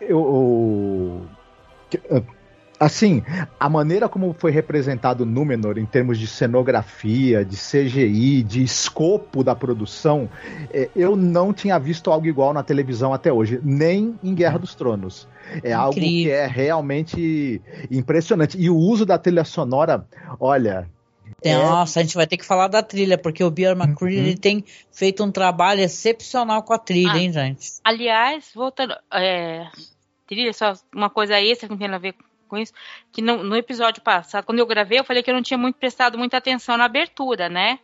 S3: eu, eu, assim, a maneira como foi representado Númenor em termos de cenografia, de CGI, de escopo da produção, é, eu não tinha visto algo igual na televisão até hoje, nem em Guerra dos Tronos. É Incrível. algo que é realmente impressionante. E o uso da trilha sonora, olha,
S1: É. Nossa, a gente vai ter que falar da trilha, porque o Bear McCreary uhum. tem feito um trabalho excepcional com a trilha, ah, hein, gente?
S2: Aliás, voltando. É, trilha, só uma coisa extra que não tem a ver com isso, que no, no, episódio passado, quando eu gravei, eu falei que eu não tinha muito prestado muita atenção na abertura, né?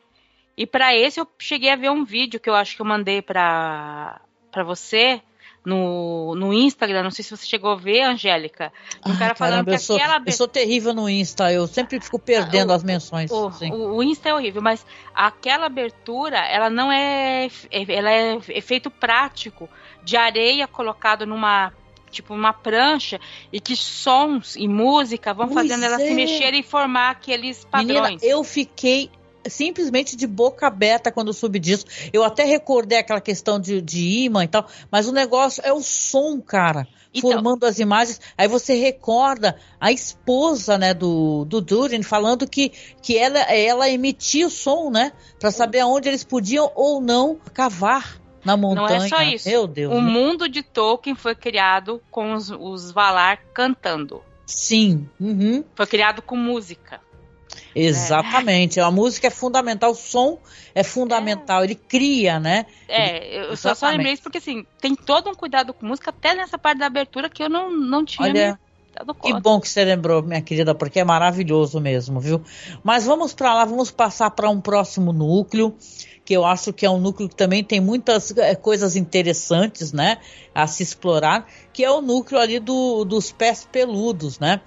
S2: E para esse eu cheguei a ver um vídeo que eu acho que eu mandei para você no, no Instagram, não sei se você chegou a ver, Angélica.
S1: Um cara falando caramba, que eu sou, aquela. Eu sou terrível no Insta, eu sempre fico perdendo o, as menções.
S2: O, o, o, Insta é horrível, mas aquela abertura, ela não é. Ela é efeito prático de areia colocado numa tipo uma prancha e que sons e música vão pois fazendo é. ela se mexer e formar aqueles padrões. Menina,
S1: eu fiquei simplesmente de boca aberta quando soube disso. Eu até recordei aquela questão de, de imã e tal, mas o negócio é o som, cara. Então, formando as imagens, aí você recorda a esposa, né, do, do Durin falando que, que ela, ela emitia o som, né, para saber aonde eles podiam ou não cavar na montanha.
S2: Não é só isso.
S1: Meu Deus.
S2: O mundo de Tolkien foi criado com os, os Valar cantando.
S1: Sim. Uhum.
S2: Foi criado com música.
S1: Exatamente. É. A música é fundamental, o som é fundamental, é. ele cria, né?
S2: É, eu só, só lembrei isso porque assim, tem todo um cuidado com música, até nessa parte da abertura que eu não, não tinha Olha,
S1: que bom que você lembrou, minha querida, porque é maravilhoso mesmo, viu? Mas vamos para lá, vamos passar para um próximo núcleo, que eu acho que é um núcleo que também tem muitas é, coisas interessantes, né, a se explorar, que é o núcleo ali do, dos pés peludos, né?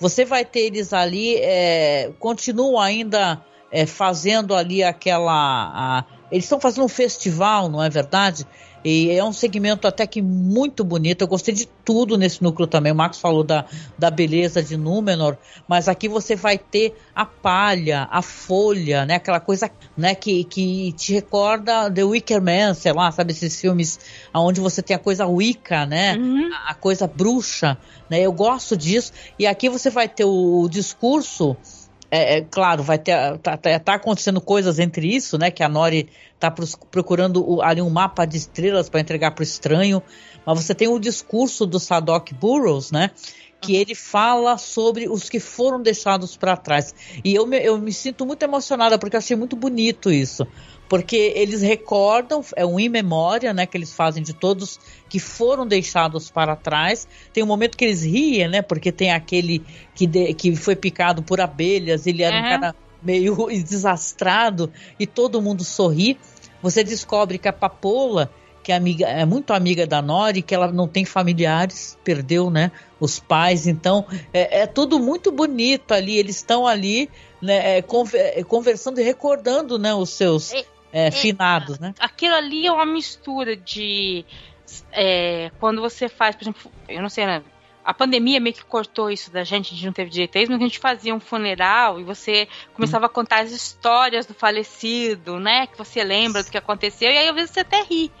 S1: Você vai ter eles ali, é, continuam ainda é, fazendo ali aquela. A, eles estão fazendo um festival, não é verdade? E é um segmento até que muito bonito. Eu gostei de tudo nesse núcleo também. O Marcos falou da, da beleza de Númenor, mas aqui você vai ter a palha, a folha, né? Aquela coisa né, que, que te recorda The Wicker Man, sei lá, sabe? Esses filmes onde você tem a coisa Wicca, né? Uhum. A, a, coisa bruxa, né? Eu gosto disso. E aqui você vai ter o, o discurso é, é, claro, vai ter tá, tá, tá, acontecendo coisas entre isso, né? Que a Nori tá procurando ali um mapa de estrelas para entregar para o estranho, mas você tem o discurso do Sadok Burrows, né? Que ele fala sobre os que foram deixados para trás. E eu me, eu me sinto muito emocionada porque eu achei muito bonito isso porque eles recordam, é um in memória, né, que eles fazem de todos que foram deixados para trás. Tem um momento que eles riem, né, porque tem aquele que, de, que foi picado por abelhas, ele era uhum. um cara meio desastrado e todo mundo sorri. Você descobre que a Papoula, que é, amiga, é muito amiga da Nori, que ela não tem familiares, perdeu, né, os pais. Então é, é tudo muito bonito ali. Eles estão ali, né, é, conversando e recordando, né, os seus é, é, finados, né?
S2: Aquilo ali é uma mistura de. É, quando você faz, por exemplo, eu não sei, né? A pandemia meio que cortou isso da gente, a gente não teve direito a isso, mas a gente fazia um funeral e você começava a contar as histórias do falecido, né? Que você lembra do que aconteceu, e aí às vezes você até ri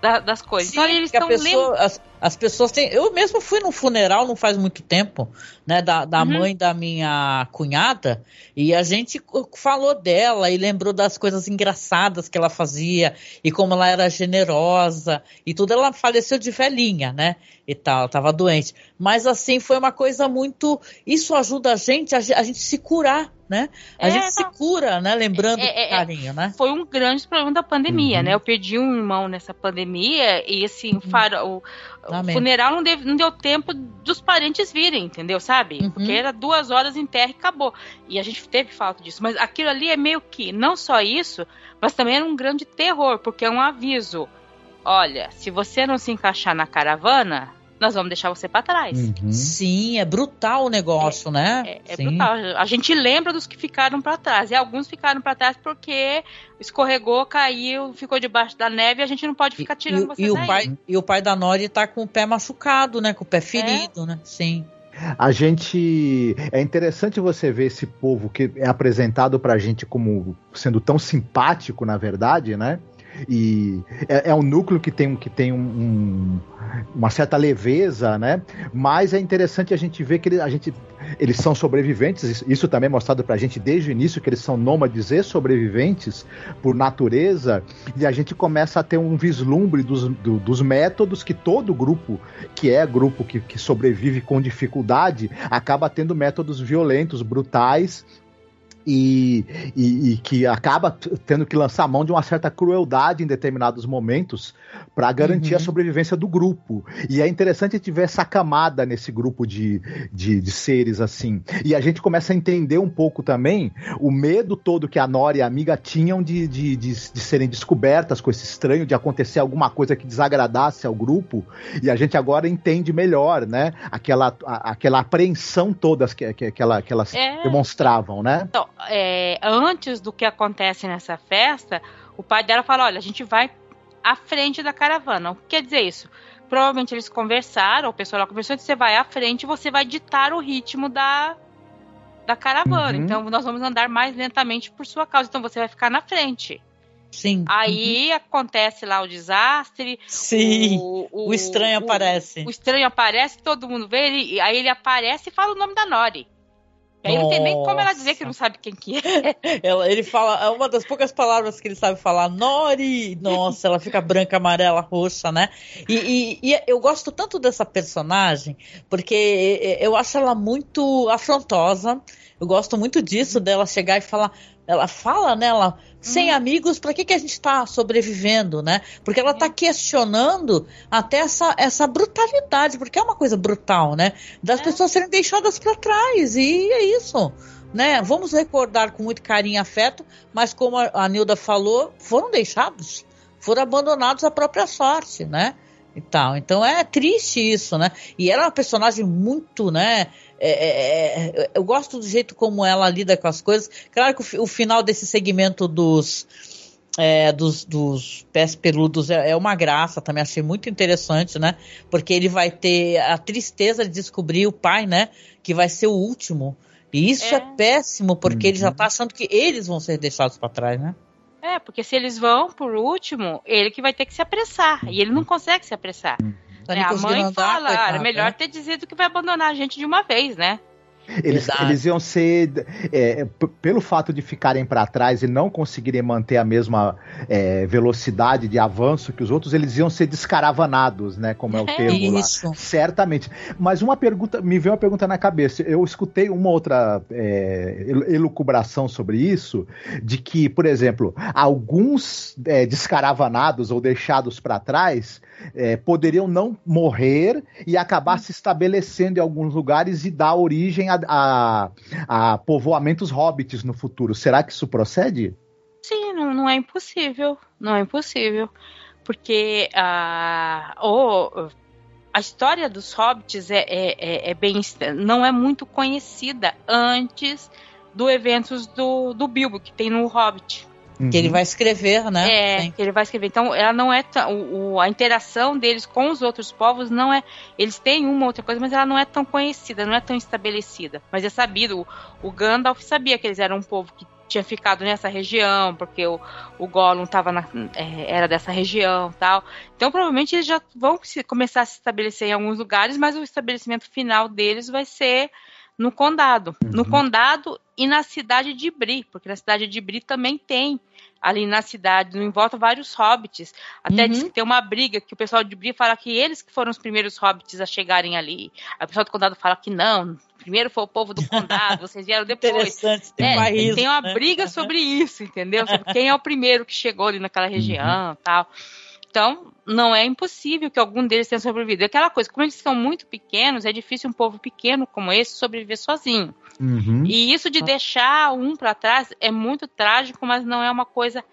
S2: da, das coisas.
S1: Sim, então eles estão lendo. As, as, pessoas têm. Eu mesmo fui num funeral não faz muito tempo, né? Da, da uhum. mãe da minha cunhada, e a gente falou dela e lembrou das coisas engraçadas que ela fazia e como ela era generosa e tudo. Ela faleceu de velhinha, né? E tal, tava doente. Mas assim, foi uma coisa muito. Isso ajuda a gente a, a gente se curar né? A é, gente se cura, né? Lembrando é, é, carinho, né?
S2: Foi um grande problema da pandemia, uhum. né? Eu perdi um irmão nessa pandemia e assim, uhum. o, o funeral não, deu, não deu tempo dos parentes virem, entendeu? Sabe? Uhum. Porque era duas horas em terra e acabou. E a gente teve falta disso. Mas aquilo ali é meio que, não só isso, mas também era um grande terror, porque é um aviso. Olha, se você não se encaixar na caravana, nós vamos deixar você para trás.
S1: Uhum. Sim, é brutal o negócio,
S2: é,
S1: né?
S2: É, é brutal. A gente lembra dos que ficaram para trás. E alguns ficaram para trás porque escorregou, caiu, ficou debaixo da neve e a gente não pode ficar tirando e, você
S1: e daí. O pai, e o pai da Nori tá com o pé machucado, né? Com o pé ferido, é. né? Sim.
S3: A gente. É interessante você ver esse povo que é apresentado pra gente como sendo tão simpático, na verdade, né? E é, é um núcleo que tem, que tem um, um, uma certa leveza, né? Mas é interessante a gente ver que ele, a gente, eles são sobreviventes, isso também é mostrado pra gente desde o início, que eles são nômades e sobreviventes por natureza, e a gente começa a ter um vislumbre dos, do, dos métodos que todo grupo, que é grupo que, que sobrevive com dificuldade, acaba tendo métodos violentos, brutais, e, e, e, que acaba tendo que lançar mão de uma certa crueldade em determinados momentos para garantir uhum. a sobrevivência do grupo. E é interessante a gente ver essa camada nesse grupo de, de, de, seres assim. E a gente começa a entender um pouco também o medo todo que a Nora e a amiga tinham de, de, de, de serem descobertas com esse estranho, de acontecer alguma coisa que desagradasse ao grupo. E a gente agora entende melhor, né? Aquela, a, aquela apreensão toda que, que, que, ela, que elas é... demonstravam, né?
S2: Então, é, antes do que acontece nessa festa, o pai dela fala: olha, a gente vai à frente da caravana. O que quer dizer isso? Provavelmente eles conversaram, o pessoal lá conversou, você vai à frente e você vai ditar o ritmo da, da caravana. Uhum. Então nós vamos andar mais lentamente por sua causa. Então você vai ficar na frente.
S1: Sim.
S2: Aí uhum. acontece lá o desastre.
S1: Sim. O, o, o estranho o, aparece.
S2: O estranho aparece, todo mundo vê, ele, aí ele aparece e fala o nome da Nori. Aí não tem nem como ela dizer que não sabe quem que é.
S1: Ela, ele fala, é uma das poucas palavras que ele sabe falar, Nori! Nossa, ela fica branca, amarela, roxa, né? E, e, e, eu gosto tanto dessa personagem, porque eu acho ela muito afrontosa. Eu gosto muito disso, dela chegar e falar. Ela fala, né? Ela, sem hum. amigos, para que, que a gente está sobrevivendo, né? Porque ela está questionando até essa, essa brutalidade, porque é uma coisa brutal, né? Das é. pessoas serem deixadas para trás, e é isso. Né? Vamos recordar com muito carinho e afeto, mas como a, a Nilda falou, foram deixados, foram abandonados à própria sorte, né? E tal. Então é triste isso, né? E ela é uma personagem muito, né? É, é, é, eu gosto do jeito como ela lida com as coisas. Claro que o, o final desse segmento dos, é, dos, dos, pés peludos é, é, uma graça, também achei muito interessante, né? Porque ele vai ter a tristeza de descobrir o pai, né? Que vai ser o último. E isso é, é péssimo, porque uhum. ele já uhum. tá achando que eles vão ser deixados para trás, né?
S2: É, porque se eles vão por último, ele que vai ter que se apressar. E ele não consegue se apressar. Uhum. Tá é, a mãe fala, ah, é melhor né? ter dizido que vai abandonar a gente de uma vez, né?
S3: Eles, eles iam ser, é, pelo fato de ficarem para trás e não conseguirem manter a mesma é, velocidade de avanço que os outros, eles iam ser descaravanados, né? Como é o é termo isso. lá. Certamente. Mas uma pergunta, me veio uma pergunta na cabeça. Eu escutei uma outra é, elucubração sobre isso, de que, por exemplo, alguns é, descaravanados ou deixados para trás é, poderiam não morrer e acabar hum. se estabelecendo em alguns lugares e dar origem a, a, a povoamentos hobbits no futuro. Será que isso procede?
S2: Sim, não, não é impossível. Não é impossível. Porque a, oh, a história dos hobbits é, é, é, é, bem. não é muito conhecida antes do eventos do, do Bilbo, que tem no Hobbit.
S1: Uhum. Que ele vai escrever, né?
S2: É, Sim. que ele vai escrever. Então, ela não é tão, o, a interação deles com os outros povos não é. Eles têm uma outra coisa, mas ela não é tão conhecida, não é tão estabelecida. Mas é sabido, o, o Gandalf sabia que eles eram um povo que tinha ficado nessa região, porque o, o Gollum tava na, é, era dessa região tal. Então, provavelmente, eles já vão se, começar a se estabelecer em alguns lugares, mas o estabelecimento final deles vai ser no condado. Uhum. No condado e na cidade de Bri, porque na cidade de Bri também tem ali na cidade, em volta vários hobbits. Até uhum. diz que tem uma briga que o pessoal de Bri fala que eles que foram os primeiros hobbits a chegarem ali. Aí o pessoal do condado fala que não, primeiro foi o povo do condado, vocês vieram depois.
S1: Interessante, tem, é,
S2: tem uma né? briga sobre isso, entendeu? Sobre quem é o primeiro que chegou ali naquela região, uhum. tal. Então, não é impossível que algum deles tenha sobrevivido. É aquela coisa, como eles são muito pequenos, é difícil um povo pequeno como esse sobreviver sozinho. Uhum. E isso de deixar um para trás é muito trágico, mas não é uma coisa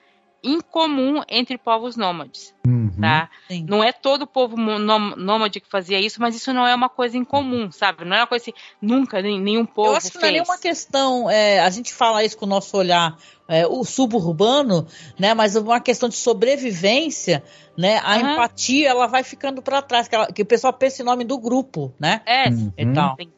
S2: incomum entre povos nômades. Uhum. Tá? Não é todo povo nômade que fazia isso, mas isso não é uma coisa incomum, sabe? Não é uma coisa assim, nunca nenhum povo Eu
S1: acho que não é nenhuma questão, é, a gente fala isso com o nosso olhar é, o suburbano, né? Mas uma questão de sobrevivência, né? A uhum. empatia ela vai ficando para trás, que, ela, que, o pessoal pensa em nome do grupo, né?
S2: É, uhum. então tem,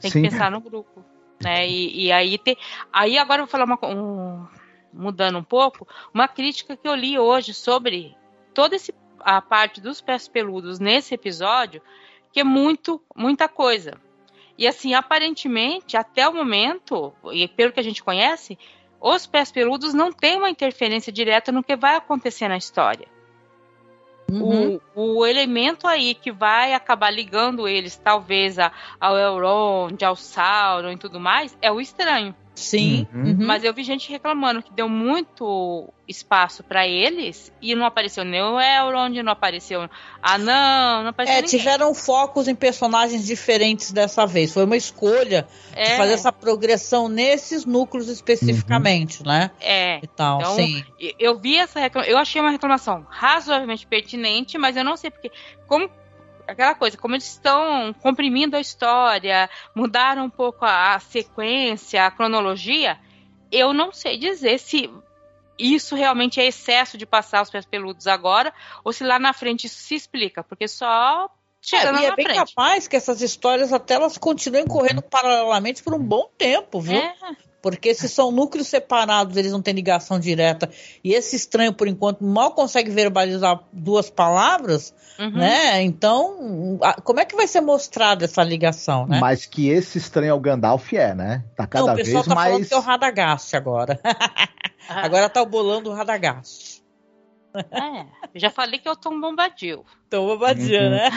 S2: tem que pensar no grupo, né? E, e, aí tem, aí agora eu vou falar uma um, mudando um pouco, uma crítica que eu li hoje sobre toda esse, a parte dos pés peludos nesse episódio, que é muito muita coisa. E assim, aparentemente, até o momento, e pelo que a gente conhece, os pés peludos não têm uma interferência direta no que vai acontecer na história. Uhum. O, o, elemento aí que vai acabar ligando eles, talvez, a, ao Elrond, ao Sauron e tudo mais, é o estranho.
S1: Sim.
S2: Uhum. Mas eu vi gente reclamando que deu muito espaço para eles e não apareceu nem o Elrond, não apareceu. Ah, não, não apareceu.
S1: É,
S2: ninguém.
S1: tiveram focos em personagens diferentes dessa vez. Foi uma escolha é. de fazer essa progressão nesses núcleos especificamente, uhum. né?
S2: É.
S1: Então, então, sim.
S2: Eu vi essa reclamação. Eu achei uma reclamação razoavelmente pertinente, mas eu não sei porque. Como aquela coisa, como eles estão comprimindo a história, mudaram um pouco a, a sequência, a cronologia, eu não sei dizer se isso realmente é excesso de passar os pés peludos agora, ou se lá na frente isso se explica, porque só chegando
S1: é, e é
S2: na
S1: bem
S2: frente.
S1: capaz que essas histórias até elas continuem correndo paralelamente por um bom tempo, viu?
S2: É.
S1: Porque se são núcleos separados, eles não têm ligação direta. E esse estranho, por enquanto, mal consegue verbalizar duas palavras, uhum. né? Então, como é que vai ser mostrada essa ligação, né?
S3: Mas que esse estranho é o Gandalf é, né? Tá cada não, o
S1: pessoal
S3: vez
S1: tá
S3: mais...
S1: falando que é o Radagast agora. agora tá o bolando o Radagast.
S2: É, já falei que é o Tom Bombadil.
S1: Tom Bombadil, uhum. né?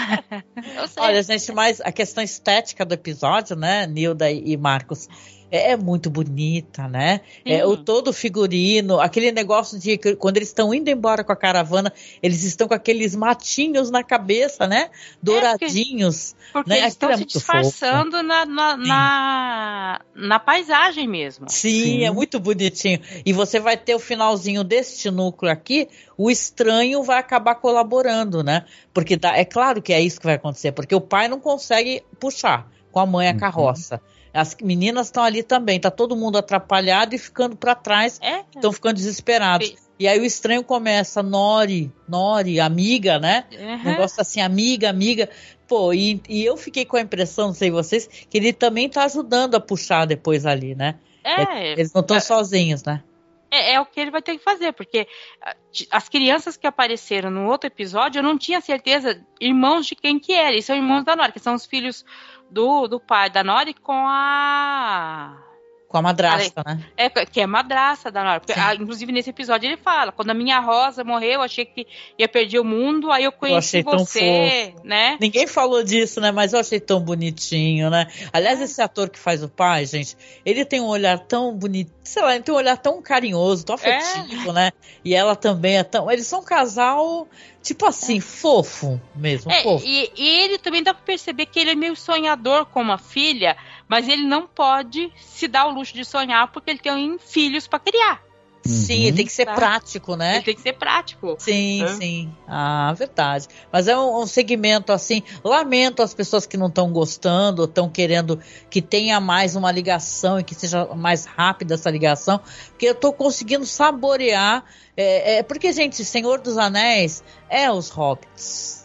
S1: Olha, gente, mas a questão estética do episódio, né, Nilda e Marcos, é, é muito bonita, né? É, o todo figurino, aquele negócio de quando eles estão indo embora com a caravana, eles estão com aqueles matinhos na cabeça, né? Douradinhos.
S2: É porque, porque
S1: né?
S2: eles estão é se disfarçando na, na, na, na, paisagem mesmo.
S1: Sim, Sim, é muito bonitinho. E você vai ter o finalzinho deste núcleo aqui, o estranho vai acabar colaborando, né? Porque dá, é claro que é isso que vai acontecer, porque o pai não consegue puxar com a mãe a uhum. carroça. Uhum. As meninas estão ali também, tá todo mundo atrapalhado e ficando para trás, estão é? ficando desesperados. Sim. E aí o estranho começa, Nori, Nori, amiga, né? Uhum. Negócio assim, amiga, amiga. Pô, e, e, eu fiquei com a impressão, não sei vocês, que ele também tá ajudando a puxar depois ali, né?
S2: É.
S1: Eles não estão é, sozinhos, né?
S2: É, é, o que ele vai ter que fazer, porque ah, as crianças que apareceram no outro episódio, eu não tinha certeza irmãos de quem que era. E são irmãos da Nori, que são os filhos do, do pai da Nori com a.
S1: Com a madrasta, né?
S2: É, que é madrasta da Nori. Porque, a, inclusive, nesse episódio ele fala: quando a minha rosa morreu, eu achei que ia perder o mundo, aí eu conheci eu você, né?
S1: Ninguém falou disso, né? Mas eu achei tão bonitinho, né? Aliás, esse ator que faz o pai, gente, ele tem um olhar tão bonito, sei lá, ele tem um olhar tão carinhoso, tão afetivo, é. né? E ela também é tão. Eles são um casal Tipo assim, é. fofo mesmo.
S2: É,
S1: fofo.
S2: E, e, ele também dá pra perceber que ele é meio sonhador como a filha, mas ele não pode se dar o luxo de sonhar porque ele tem filhos para criar.
S1: Sim, uhum. tem que ser tá. prático, né?
S2: Ele tem que ser prático.
S1: Sim, sim. Ah, verdade. Mas é um, um, segmento assim. Lamento as pessoas que não estão gostando, estão querendo que tenha mais uma ligação e que seja mais rápida essa ligação, porque eu estou conseguindo saborear é, é, porque, gente, Senhor dos Anéis é os hobbits.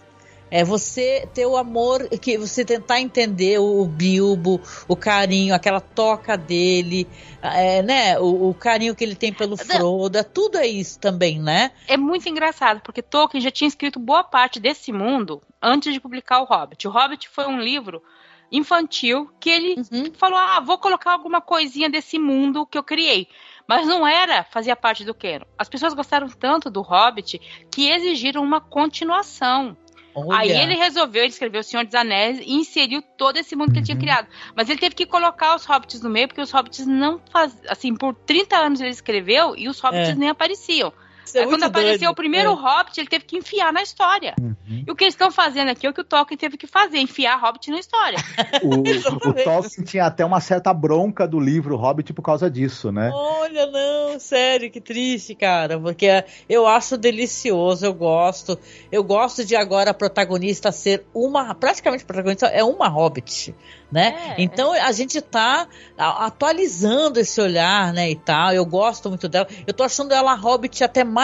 S1: É você ter o amor, que você tentar entender o Bilbo, o carinho, aquela toca dele, é, né? O, o, carinho que ele tem pelo Frodo, tudo é isso também, né?
S2: É muito engraçado, porque Tolkien já tinha escrito boa parte desse mundo antes de publicar o Hobbit. O Hobbit foi um livro infantil que ele uhum. falou: ah, vou colocar alguma coisinha desse mundo que eu criei. Mas não era, fazia parte do canon. As pessoas gostaram tanto do Hobbit que exigiram uma continuação. Olha. Aí ele resolveu, ele escreveu O Senhor dos Anéis e inseriu todo esse mundo que ele tinha uhum. criado. Mas ele teve que colocar os hobbits no meio, porque os hobbits não faziam. Assim, por 30 anos ele escreveu e os hobbits é. nem apareciam. É Aí quando apareceu doido. o primeiro é. Hobbit, ele teve que enfiar na história. Uhum. E o que eles estão fazendo aqui é o que o Tolkien teve que fazer, enfiar Hobbit na história.
S3: o, o, Tolkien tinha até uma certa bronca do livro Hobbit por causa disso, né?
S1: Olha, não, sério, que triste, cara. Porque eu acho delicioso, eu gosto. Eu gosto de agora a protagonista ser uma. Praticamente a protagonista é uma Hobbit né? É, então é. a gente tá atualizando esse olhar, né, e tal. Eu gosto muito dela. Eu tô achando ela Hobbit até mais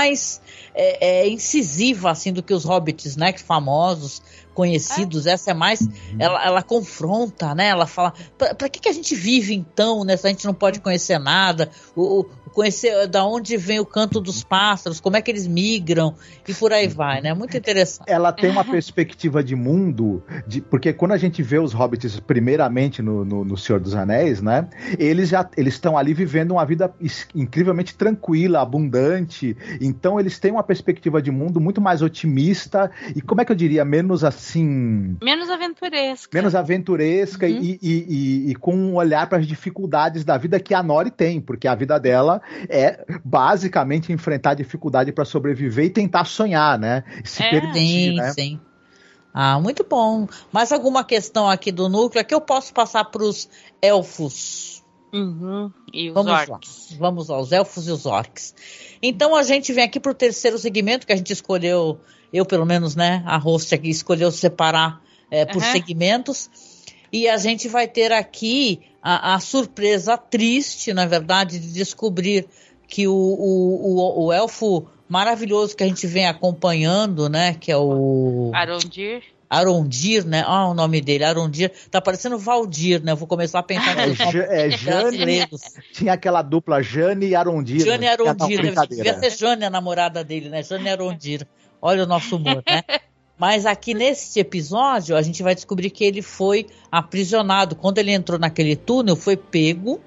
S1: é, é, incisiva, assim, do que os Hobbits, né, famosos, conhecidos. Essa é mais, uhum. ela, ela confronta, né? Ela fala, para que que a gente vive então, né? Se a gente não pode conhecer nada, o, conhecer da onde vem o canto dos pássaros, como é que eles migram e por aí vai, né? Muito interessante.
S3: Ela tem uma perspectiva de mundo, de, porque quando a gente vê os hobbits primeiramente no, no, no Senhor dos Anéis, né? Eles já eles estão ali vivendo uma vida incrivelmente tranquila, abundante. Então eles têm uma perspectiva de mundo muito mais otimista e como é que eu diria menos assim.
S2: Menos aventuresca.
S3: Menos aventuresca uhum. e, e, e, e, com um olhar para as dificuldades da vida que a Nori tem, porque a vida dela é basicamente enfrentar dificuldade para sobreviver e tentar sonhar, né?
S1: Se é. permitir, sim, né? sim. Ah, muito bom. Mais alguma questão aqui do núcleo? que eu posso passar para os elfos.
S2: Uhum. E os
S1: Vamos
S2: orcs.
S1: Lá. Vamos lá, os elfos e os orcs. Então a gente vem aqui para o terceiro segmento que a gente escolheu, eu pelo menos, né? A host aqui escolheu separar é, por uhum. segmentos. E a gente vai ter aqui a, a, surpresa triste, na verdade, de descobrir que o, o, o, o elfo maravilhoso que a gente vem acompanhando, né? Que é o.
S2: Arondir.
S1: Arondir, né? Ah, o nome dele, Arondir. Tá parecendo Valdir, né? Eu vou começar a pensar
S3: é, é, Jane, Tinha aquela dupla Jane e Arondir.
S1: Jane e Arondir. Né? Devia ser Jane a namorada dele, né? Jane e Arondir. Olha o nosso humor, né? Mas aqui nesse episódio, a gente vai descobrir que ele foi aprisionado. Quando ele entrou naquele túnel, foi pego.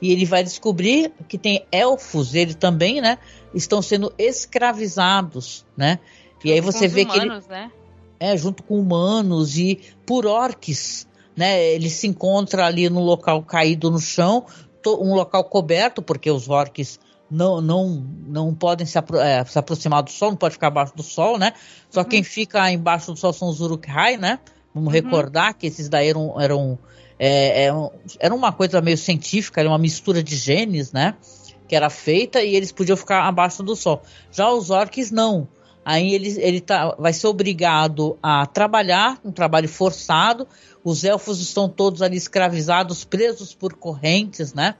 S1: E ele vai descobrir que tem elfos, ele também, né? estão sendo escravizados, né? E aí você vê humanos, que ele, né? é junto com humanos e por orques, né? Ele se encontra ali no local caído no chão, um local coberto porque os orques não, não, não podem se, apro é, se, aproximar do sol, não pode ficar abaixo do sol, né? Só uhum. quem fica embaixo do sol são os Uruk-hai, né? Vamos uhum. recordar que esses daí eram, eram, é, eram, era uma coisa meio científica, era uma mistura de genes, né? que era feita e eles podiam ficar abaixo do sol. Já os orcs não. Aí ele, ele tá, vai ser obrigado a trabalhar, um trabalho forçado. Os elfos estão todos ali escravizados, presos por correntes, né?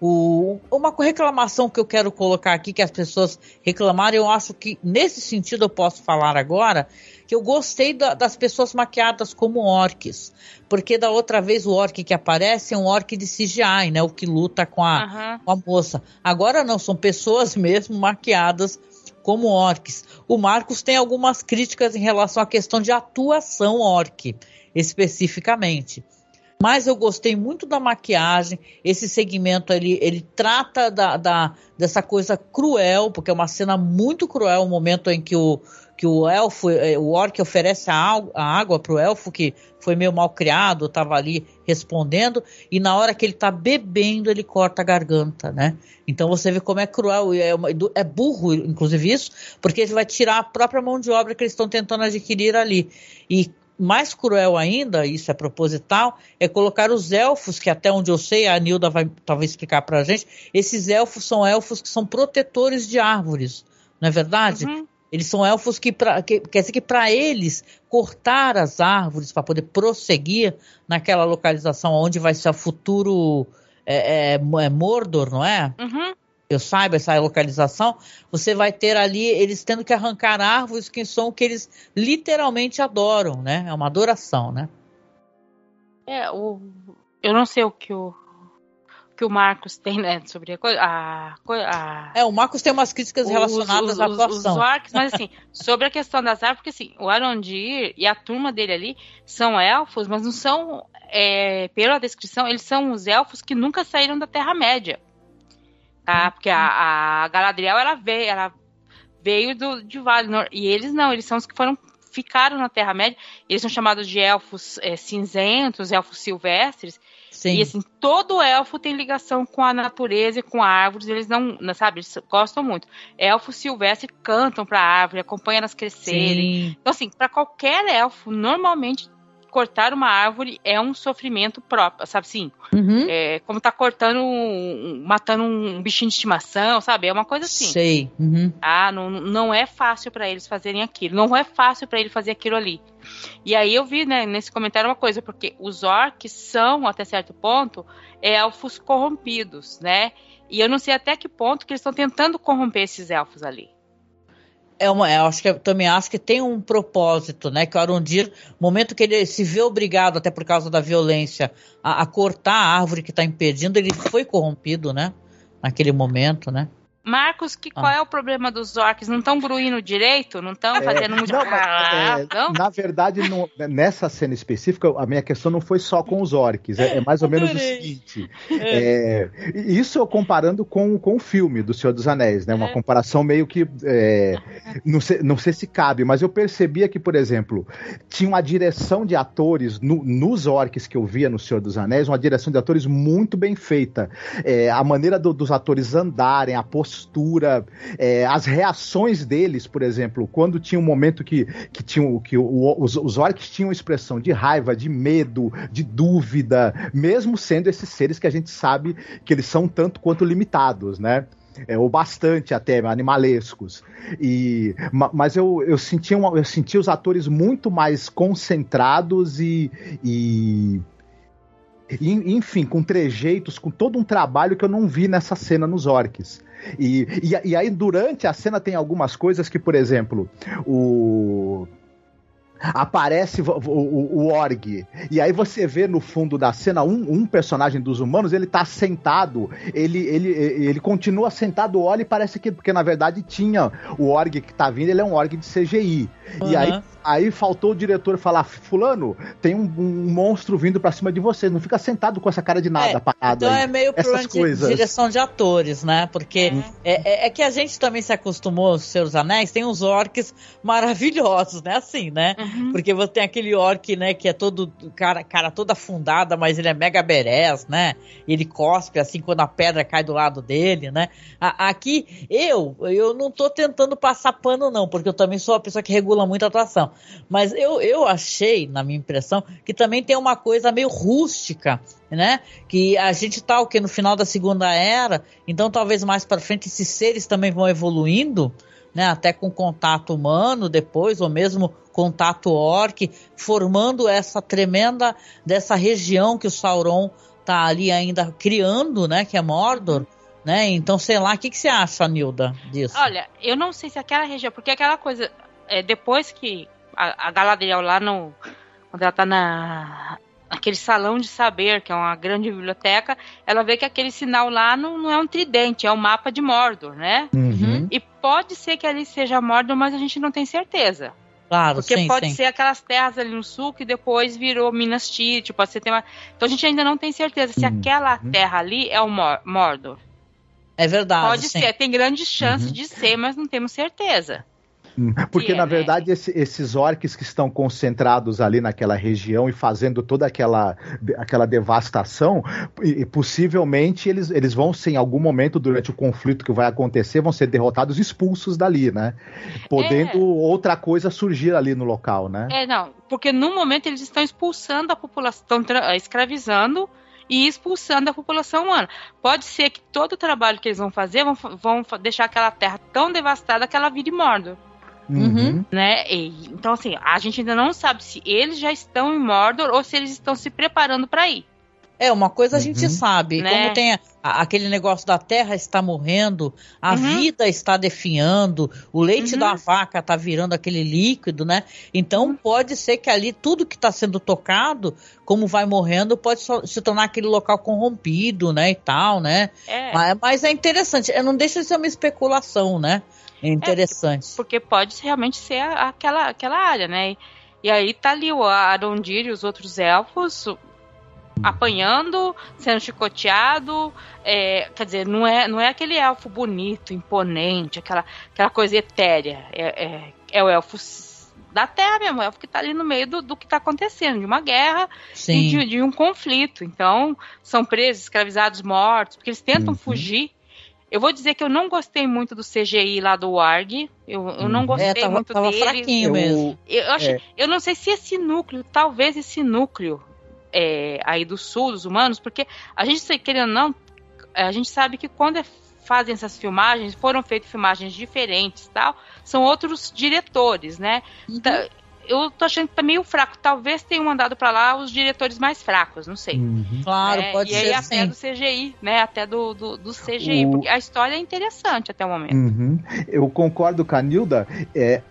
S1: O, uma reclamação que eu quero colocar aqui, que as pessoas reclamaram, eu acho que nesse sentido eu posso falar agora, que eu gostei da, das pessoas maquiadas como orcs. Porque da outra vez o orc que aparece é um orc de CGI, né? O que luta com a, uhum. com a moça. Agora não, são pessoas mesmo maquiadas como orcs. O Marcos tem algumas críticas em relação à questão de atuação orc, especificamente. Mas eu gostei muito da maquiagem. Esse segmento ali, ele trata da, da, dessa coisa cruel, porque é uma cena muito cruel, o momento em que o, que o elfo, eh, o orc oferece a, a água para o elfo que foi meio mal criado, estava ali respondendo, e na hora que ele está bebendo, ele corta a garganta, né? Então você vê como é cruel, é, uma, é burro, inclusive isso, porque ele vai tirar a própria mão de obra que eles estão tentando adquirir ali. E mais cruel ainda, isso é proposital, é colocar os elfos, que até onde eu sei, a Nilda vai talvez explicar para a gente, esses elfos são elfos que são protetores de árvores, não é verdade? Uhum. Eles são elfos que, pra, que quer dizer que para eles cortar as árvores para poder prosseguir naquela localização onde vai ser o futuro é, é, é Mordor, não é? Uhum. Eu saiba essa localização, você vai ter ali eles tendo que arrancar árvores que são o que eles literalmente adoram, né? É uma adoração, né?
S2: É, o, eu não sei o que o, que o Marcos tem, né, sobre a coisa. A,
S1: é, o Marcos tem umas críticas relacionadas os, à atuação.
S2: Os, orcs, mas assim, sobre a questão das árvores, porque assim, o Arondir e a turma dele ali são elfos, mas não são, é, pela descrição, eles são os elfos que nunca saíram da Terra-média. Tá? Porque a, a Galadriel, ela veio, ela veio do, de Valinor, e eles não, eles são os que foram ficaram na Terra-média, eles são chamados de elfos é, cinzentos, elfos silvestres, Sim. E assim, todo elfo tem ligação com a natureza e com árvores, eles não, sabe, eles gostam muito. Elfos silvestres cantam para a árvore, acompanham elas crescerem. Sim. Então, assim, para qualquer elfo, normalmente cortar uma árvore é um sofrimento próprio, sabe assim? Uhum. É, como tá cortando, um, matando um bichinho de estimação, sabe? É uma coisa assim.
S1: Sei. Uhum.
S2: Ah, não, não é fácil para eles fazerem aquilo. Não é fácil para ele fazer aquilo ali. E aí eu vi, né, nesse comentário uma coisa, porque os orcs são, até certo ponto, elfos corrompidos, né? E eu não sei até que ponto que eles estão tentando corromper esses elfos ali
S1: é uma, eu acho que eu também acho que tem um propósito, né? Que o Arundir, momento que ele se vê obrigado, até por causa da violência, a, a cortar a árvore que está impedindo, ele foi corrompido, né? Naquele momento, né?
S2: Marcos, que, ah. qual é o problema dos orcs? Não estão gruindo direito? Não estão é, fazendo muito. Não,
S3: é, na verdade, nessa cena específica, a minha questão não foi só com os orcs. É, é mais ou menos o seguinte: é. É, isso eu comparando com, com o filme do Senhor dos Anéis, né? Uma comparação meio que. não, sei, não sei se cabe, mas eu percebia que, por exemplo, tinha uma direção de atores no, nos orcs que eu via no Senhor dos Anéis, uma direção de atores muito bem feita. a maneira do, dos atores andarem, a postura postura, é, as reações deles, por exemplo, quando tinha um momento que, que, tinham, que o, os, os orcs tinham expressão de raiva, de medo, de dúvida, mesmo sendo esses seres que a gente sabe que eles são tanto quanto limitados, né? É, ou bastante até, animalescos. E, mas eu, eu, sentia uma, eu sentia os atores muito mais concentrados e, e enfim, com trejeitos, com todo um trabalho que eu não vi nessa cena nos orcs. E, e, e aí, durante a cena, tem algumas coisas que, por exemplo, o aparece o, o, o, Org. E aí você vê no fundo da cena um, um, personagem dos humanos, ele tá sentado, ele, ele, ele continua sentado, olha e parece que, porque na verdade tinha o Org que tá vindo, ele é um Org de CGI. Uhum. E aí Aí faltou o diretor falar: Fulano, tem um, um monstro vindo pra cima de você. Não fica sentado com essa cara de nada, é, parado.
S1: Então aí. é meio problema de direção de atores, né? Porque hum. é, é, é, que a gente também se acostumou aos Seus Anéis, tem uns orcs maravilhosos, né? Assim, né? Uhum. Porque você tem aquele orc, né, que é todo cara, cara toda afundada, mas ele é mega berés, né? Ele cospe assim quando a pedra cai do lado dele, né? Aqui, eu, eu não tô tentando passar pano, não, porque eu também sou uma pessoa que regula muito a atuação. Mas eu, eu achei, na minha impressão, que também tem uma coisa meio rústica, né? Que a gente tá o que no final da Segunda Era, então talvez mais para frente esses seres também vão evoluindo, né? Até com contato humano depois, ou mesmo contato orc, formando essa tremenda dessa região que o Sauron tá ali ainda criando, né? Que é Mordor. Né? Então, sei lá, o que, que você acha, Nilda, disso?
S2: Olha, eu não sei se aquela região, porque aquela coisa, é, depois que a, a Galadriel lá no. Quando ela tá na. Aquele salão de saber, que é uma grande biblioteca, ela vê que aquele sinal lá não, não é um tridente, é um mapa de Mordor, né? Uhum. E pode ser que ali seja Mordor, mas a gente não tem certeza.
S1: Claro,
S2: Porque
S1: sim,
S2: pode
S1: sim.
S2: ser aquelas terras ali no sul que depois virou Minas Tirith, pode ser uma... Então a gente ainda não tem certeza se uhum. aquela terra ali é o Mordor.
S1: É verdade.
S2: Pode sim. ser, tem grandes chances uhum. de ser, mas não temos certeza.
S3: Porque, é, na né? verdade, esse, esses orcs que estão concentrados ali naquela região e fazendo toda aquela, aquela devastação, e, possivelmente eles, eles vão ser, em algum momento, durante o conflito que vai acontecer, vão ser derrotados expulsos dali, né? Podendo é. outra coisa surgir ali no local, né?
S2: É, não, porque no momento eles estão expulsando a população, estão escravizando e expulsando a população humana. Pode ser que todo o trabalho que eles vão fazer vão, vão deixar aquela terra tão devastada que ela vire Mordor. Uhum. Né? E, então, assim, a gente ainda não sabe se eles já estão em Mordor ou se eles estão se preparando para ir.
S1: É, uma coisa a gente uhum. sabe, né? como tem a, a, aquele negócio da terra está morrendo, a uhum. vida está definhando, o leite uhum. da vaca está virando aquele líquido, né? Então uhum. pode ser que ali tudo que está sendo tocado, como vai morrendo, pode so, se tornar aquele local corrompido, né? E tal, né? É. Mas, mas é interessante, não deixa de ser uma especulação, né? É interessante.
S2: É, porque pode realmente ser aquela, aquela área, né? E, aí tá ali o Arondir e os outros elfos apanhando, sendo chicoteado. É, quer dizer, não é, não é aquele elfo bonito, imponente, aquela, aquela coisa etérea. É, é, é o elfo da Terra mesmo, é o elfo que está ali no meio do, do que está acontecendo, de uma guerra Sim. e de, de, um conflito. Então, são presos, escravizados, mortos, porque eles tentam uhum. fugir eu vou dizer que eu não gostei muito do CGI lá do Warg. Eu, eu não uhum. gostei é, tava, muito
S1: tava
S2: dele.
S1: fraquinho mesmo.
S2: Eu, eu, acho, é. eu não sei se esse núcleo, talvez esse núcleo é, aí do sul, dos humanos, porque a gente, querendo ou não, a gente sabe que quando é, fazem essas filmagens, foram feitas filmagens diferentes tal, são outros diretores, né? Uhum. Eu tô achando que tá meio fraco. Talvez tenham mandado para lá os diretores mais fracos, não sei.
S1: Uhum. Claro, é, pode
S2: e
S1: ser.
S2: E aí até
S1: sim.
S2: do CGI, né? Até do, do, do CGI, o... porque a história é interessante até o momento.
S3: Uhum. Eu concordo com a Nilda. É,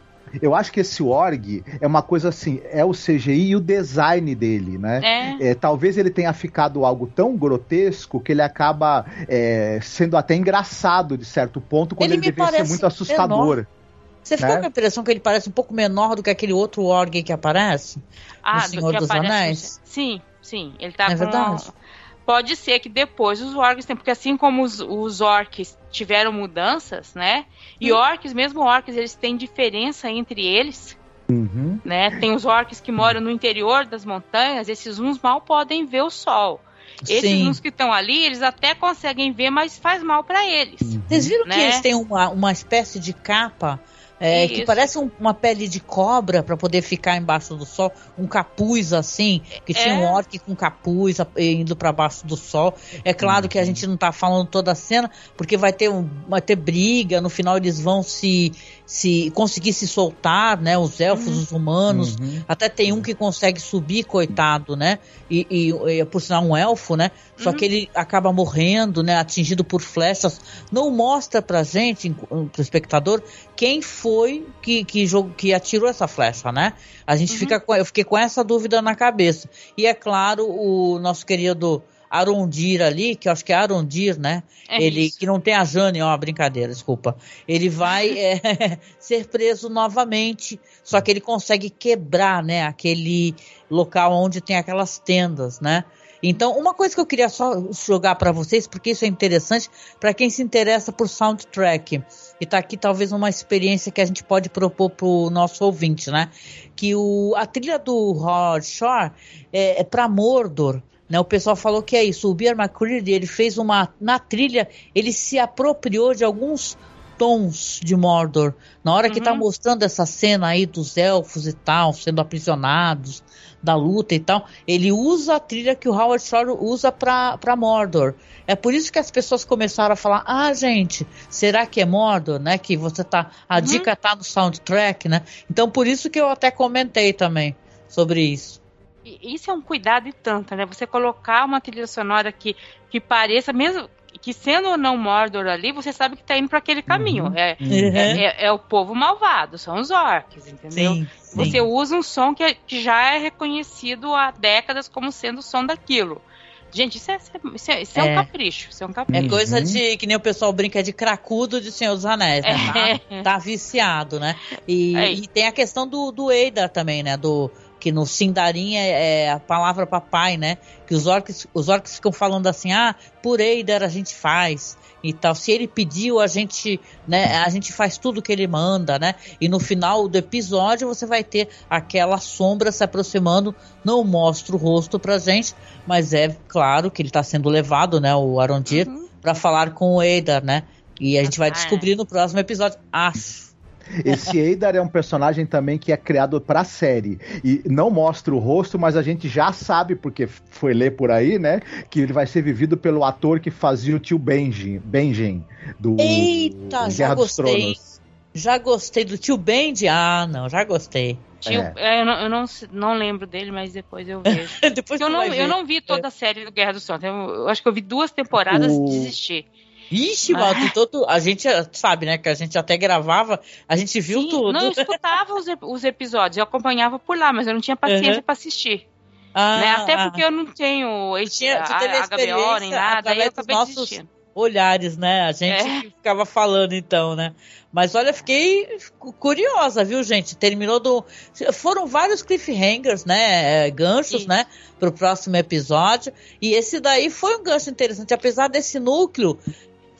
S3: Eu acho que esse org é uma coisa assim, é o CGI e o design dele, né?
S2: É.
S3: É, talvez ele tenha ficado algo tão grotesco que ele acaba é, sendo até engraçado de certo ponto, quando
S1: Ele
S3: ele, deveria ser muito assustador.
S1: Você ficou
S3: Né?
S1: com a impressão que ele parece um pouco menor do que aquele outro org que aparece?
S2: Ah,
S1: No Senhor
S2: que
S1: dos
S2: aparece-
S1: Anéis?
S2: Sim, sim. Ele tá
S1: É
S2: com.
S1: verdade?
S2: Pode ser que depois os orcs tem, porque assim como os, os orcs tiveram mudanças, né? E
S1: Hum.
S2: orcs, mesmo orcs, eles têm diferença entre eles,
S3: Uhum.
S2: né? Tem os orcs que moram no interior das montanhas, esses uns mal podem ver o sol. Esses
S1: Sim.
S2: uns que estão ali, eles até conseguem ver, mas faz mal pra eles.
S1: Vocês viram
S2: Né?
S1: que eles têm uma, uma espécie de capa é, que
S2: Isso.
S1: parece um- uma pele de cobra para poder ficar embaixo do sol, um capuz assim, que tinha
S2: É.
S1: um orc com capuz indo para baixo do sol. É claro que a gente não tá falando toda a cena, porque vai ter um, vai ter briga, no final eles vão se se conseguir se soltar, né, os elfos, os humanos,
S3: Uhum.
S1: até tem um que consegue subir, coitado, né? E, e- e, por sinal um elfo, né? Só
S2: Uhum.
S1: que ele acaba morrendo, né? Atingido por flechas. Não mostra pra gente, pro espectador, quem foi que, que, jogo, que atirou essa flecha, né? A gente
S2: Uhum.
S1: fica com, eu fiquei com essa dúvida na cabeça. E é claro, o nosso querido Arondir ali, que eu acho que é Arondir, né?
S2: É
S1: ele
S2: isso.
S1: que não tem a Jane, ó, brincadeira, desculpa. Ele vai é, ser preso novamente, só que ele consegue quebrar, né, aquele local onde tem aquelas tendas, né? Então, uma coisa que eu queria só jogar para vocês, porque isso é interessante para quem se interessa por soundtrack. E tá aqui talvez uma experiência que a gente pode propor pro nosso ouvinte, né? Que o, a trilha do Howard Shore é, é para Mordor. Né, o pessoal falou que é isso. O Bear McCreary ele fez uma na trilha, ele se apropriou de alguns tons de Mordor. Na hora que tá
S2: Uhum.
S1: mostrando essa cena aí dos elfos e tal, sendo aprisionados, da luta e tal, ele usa a trilha que o Howard Shore usa pra, pra Mordor. É por isso que as pessoas começaram a falar: ah, gente, será que é Mordor, né? Que você tá. A
S2: Uhum.
S1: dica tá no soundtrack, né? Então por isso que eu até comentei também sobre isso.
S2: Isso é um cuidado e tanto, né? Você colocar uma trilha sonora que, que pareça, mesmo que sendo ou não Mordor ali, você sabe que tá indo para aquele caminho.
S3: Uhum.
S2: É,
S1: Uhum.
S2: é, é- é o povo malvado, são os orcs, entendeu?
S1: Sim, sim.
S2: Você usa um som que, é- que já é reconhecido há décadas como sendo o som daquilo. Gente, isso é, isso é, isso é
S1: É.
S2: um capricho. Isso é um capricho.
S1: É coisa
S3: Uhum.
S1: de que nem o pessoal brinca de cracudo de Senhor dos Anéis, né? Tá, tá viciado, né? E,
S2: É.
S1: e tem a questão do, do Eidar também, né? Do que no Sindarin é, é a palavra papai, né? Que os orcs, os orcs ficam falando assim, ah, por Eidar a gente faz e tal. Se ele pediu, a gente, né? A gente faz tudo que ele manda, né? E no final do episódio você vai ter aquela sombra se aproximando. Não mostra o rosto pra gente, mas é claro que ele tá sendo levado, né? O Arondir
S2: Uhum.
S1: para falar com o Eidar, né? E a gente vai
S2: Ah,
S1: descobrir no próximo episódio. Acho.
S3: Esse Eidar é um personagem também que é criado pra série. E não mostra o rosto, mas a gente já sabe, porque foi ler por aí, né? Que ele vai ser vivido pelo ator que fazia o tio Benjen, Benjen do
S1: Eita, já
S3: Guerra dos
S1: gostei.
S3: Tronos.
S1: Já gostei do tio Bendy? Ah, não, já gostei.
S2: Tio-
S3: É.
S2: é, eu, não, eu não, não lembro dele, mas depois eu vejo.
S1: Depois
S2: eu, não, eu não vi toda a série do Guerra dos Tronos. Eu, eu acho que eu vi duas temporadas
S3: O-
S2: e desisti.
S1: Ixi, todo, a gente sabe, né, que a gente até gravava, a gente viu
S2: Sim,
S1: tudo.
S2: Não, eu escutava os, os episódios, eu acompanhava por lá, mas eu não tinha paciência
S1: Uhum.
S2: pra assistir.
S1: Ah,
S2: né? Até porque eu não tenho
S1: tinha-
S2: a,
S1: a
S2: HBO nem nada, aí eu acabei
S1: nossos-
S2: desistindo.
S1: olhares, né? A gente
S2: É.
S1: ficava falando então, né? Mas olha, fiquei cu- curiosa, viu, gente? Terminou do. Foram vários cliffhangers, né? é, Ganchos,
S2: Isso.
S1: né? Pro próximo episódio. E esse daí foi um gancho interessante, apesar desse núcleo.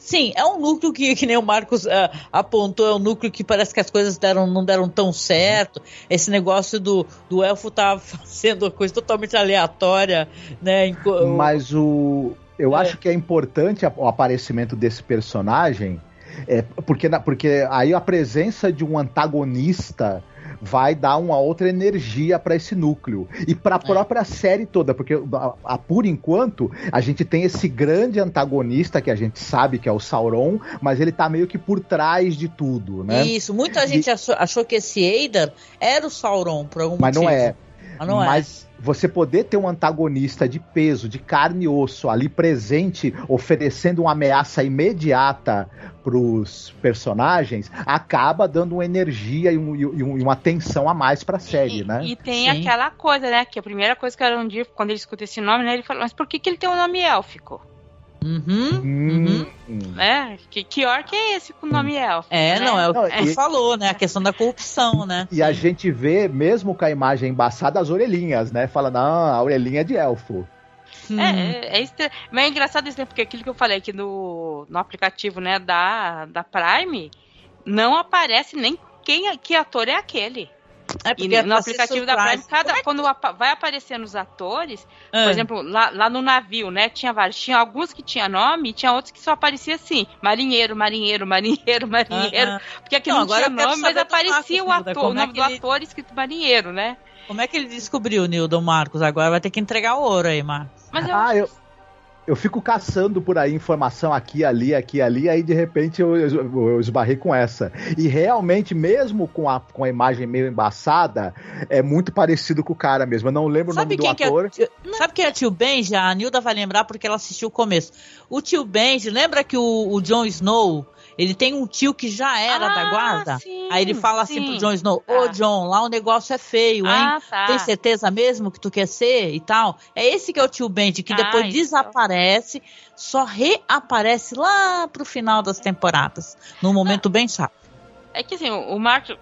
S1: Sim, é um núcleo que, que nem o Marcos ah, apontou, é um núcleo que parece que as coisas deram, não deram tão certo. Esse negócio do, do elfo tá fazendo coisa totalmente aleatória, né?
S3: Mas o. Eu
S1: É.
S3: acho que é importante o aparecimento desse personagem, é, porque, porque aí a presença de um antagonista vai dar uma outra energia para esse núcleo e para a
S1: É.
S3: própria série toda, porque a, a- por enquanto a gente tem esse grande antagonista que a gente sabe que é o Sauron, mas ele tá meio que por trás de tudo, né?
S1: Isso, muita gente achou, achou que esse Eidar era o Sauron, por algum
S3: Mas não
S1: motivo.
S3: é.
S1: Mas não é.
S3: Você poder ter um antagonista de peso, de carne e osso ali presente, oferecendo uma ameaça imediata pros personagens, acaba dando uma energia e, um- e um- e uma tensão a mais pra série,
S2: e,
S3: né?
S2: e tem
S1: Sim.
S2: aquela coisa, né? Que a primeira coisa que o Arondir, quando ele escuta esse nome, né? Ele fala, mas por que, que ele tem um nome élfico?
S1: Uhum.
S3: Hum,
S2: Né? Que, que orc é esse com nome élfico?
S1: É,
S2: né?
S1: não, é o que
S3: e-
S1: falou, né? A questão da corrupção, né?
S3: E a gente vê, mesmo com a imagem embaçada, as orelhinhas, né? Fala, não, a orelhinha é de elfo.
S1: Hum.
S2: É, é, é Mas é engraçado isso, né? Porque aquilo que eu falei aqui no, no aplicativo, né, da, da Prime, não aparece nem quem é- que ator é aquele.
S1: É
S2: E
S1: porque é
S2: no aplicativo da. Prime, cada, quando vai aparecendo os atores,
S1: Ah,
S2: por exemplo, lá, lá no navio, né, tinha vários, tinha alguns que tinha nome e tinha outros que só aparecia assim, marinheiro, marinheiro, marinheiro, marinheiro,
S1: ah,
S2: porque aqui
S1: Não,
S2: não,
S1: agora
S2: tinha nome, mas aparecia o
S1: Marcos, Nilda,
S2: ator, o
S1: como é
S2: nome
S1: que
S2: do
S1: ele-
S2: ator escrito marinheiro, né?
S1: Como é que ele descobriu, Nildo Marcos? Agora vai ter que entregar o ouro aí, Marcos.
S2: Mas eu,
S3: Ah, eu, eu fico caçando por aí informação aqui, ali, aqui, ali, aí de repente eu, eu, eu esbarrei com essa. E realmente, mesmo com a, com a imagem meio embaçada, é muito parecido com o cara mesmo. Eu não lembro
S1: Sabe
S3: o nome do
S1: é
S3: ator.
S1: Sabe quem é tio Benji? A Nilda vai lembrar porque ela assistiu o começo. O tio Benji, lembra que o, o Jon Snow, ele tem um tio que já era da
S2: Ah,
S1: guarda?
S2: sim,
S1: Aí ele fala assim
S2: sim.
S1: pro Jon Snow, ô
S2: Ah.
S1: Jon, lá o negócio é feio, hein?
S2: Ah, tá.
S1: Tem certeza mesmo que tu quer ser e tal? É esse que é o tio Benji, que
S2: Ah,
S1: depois
S2: isso.
S1: desaparece, só reaparece lá pro final das temporadas. Num momento bem chato.
S2: É que assim, o Marco.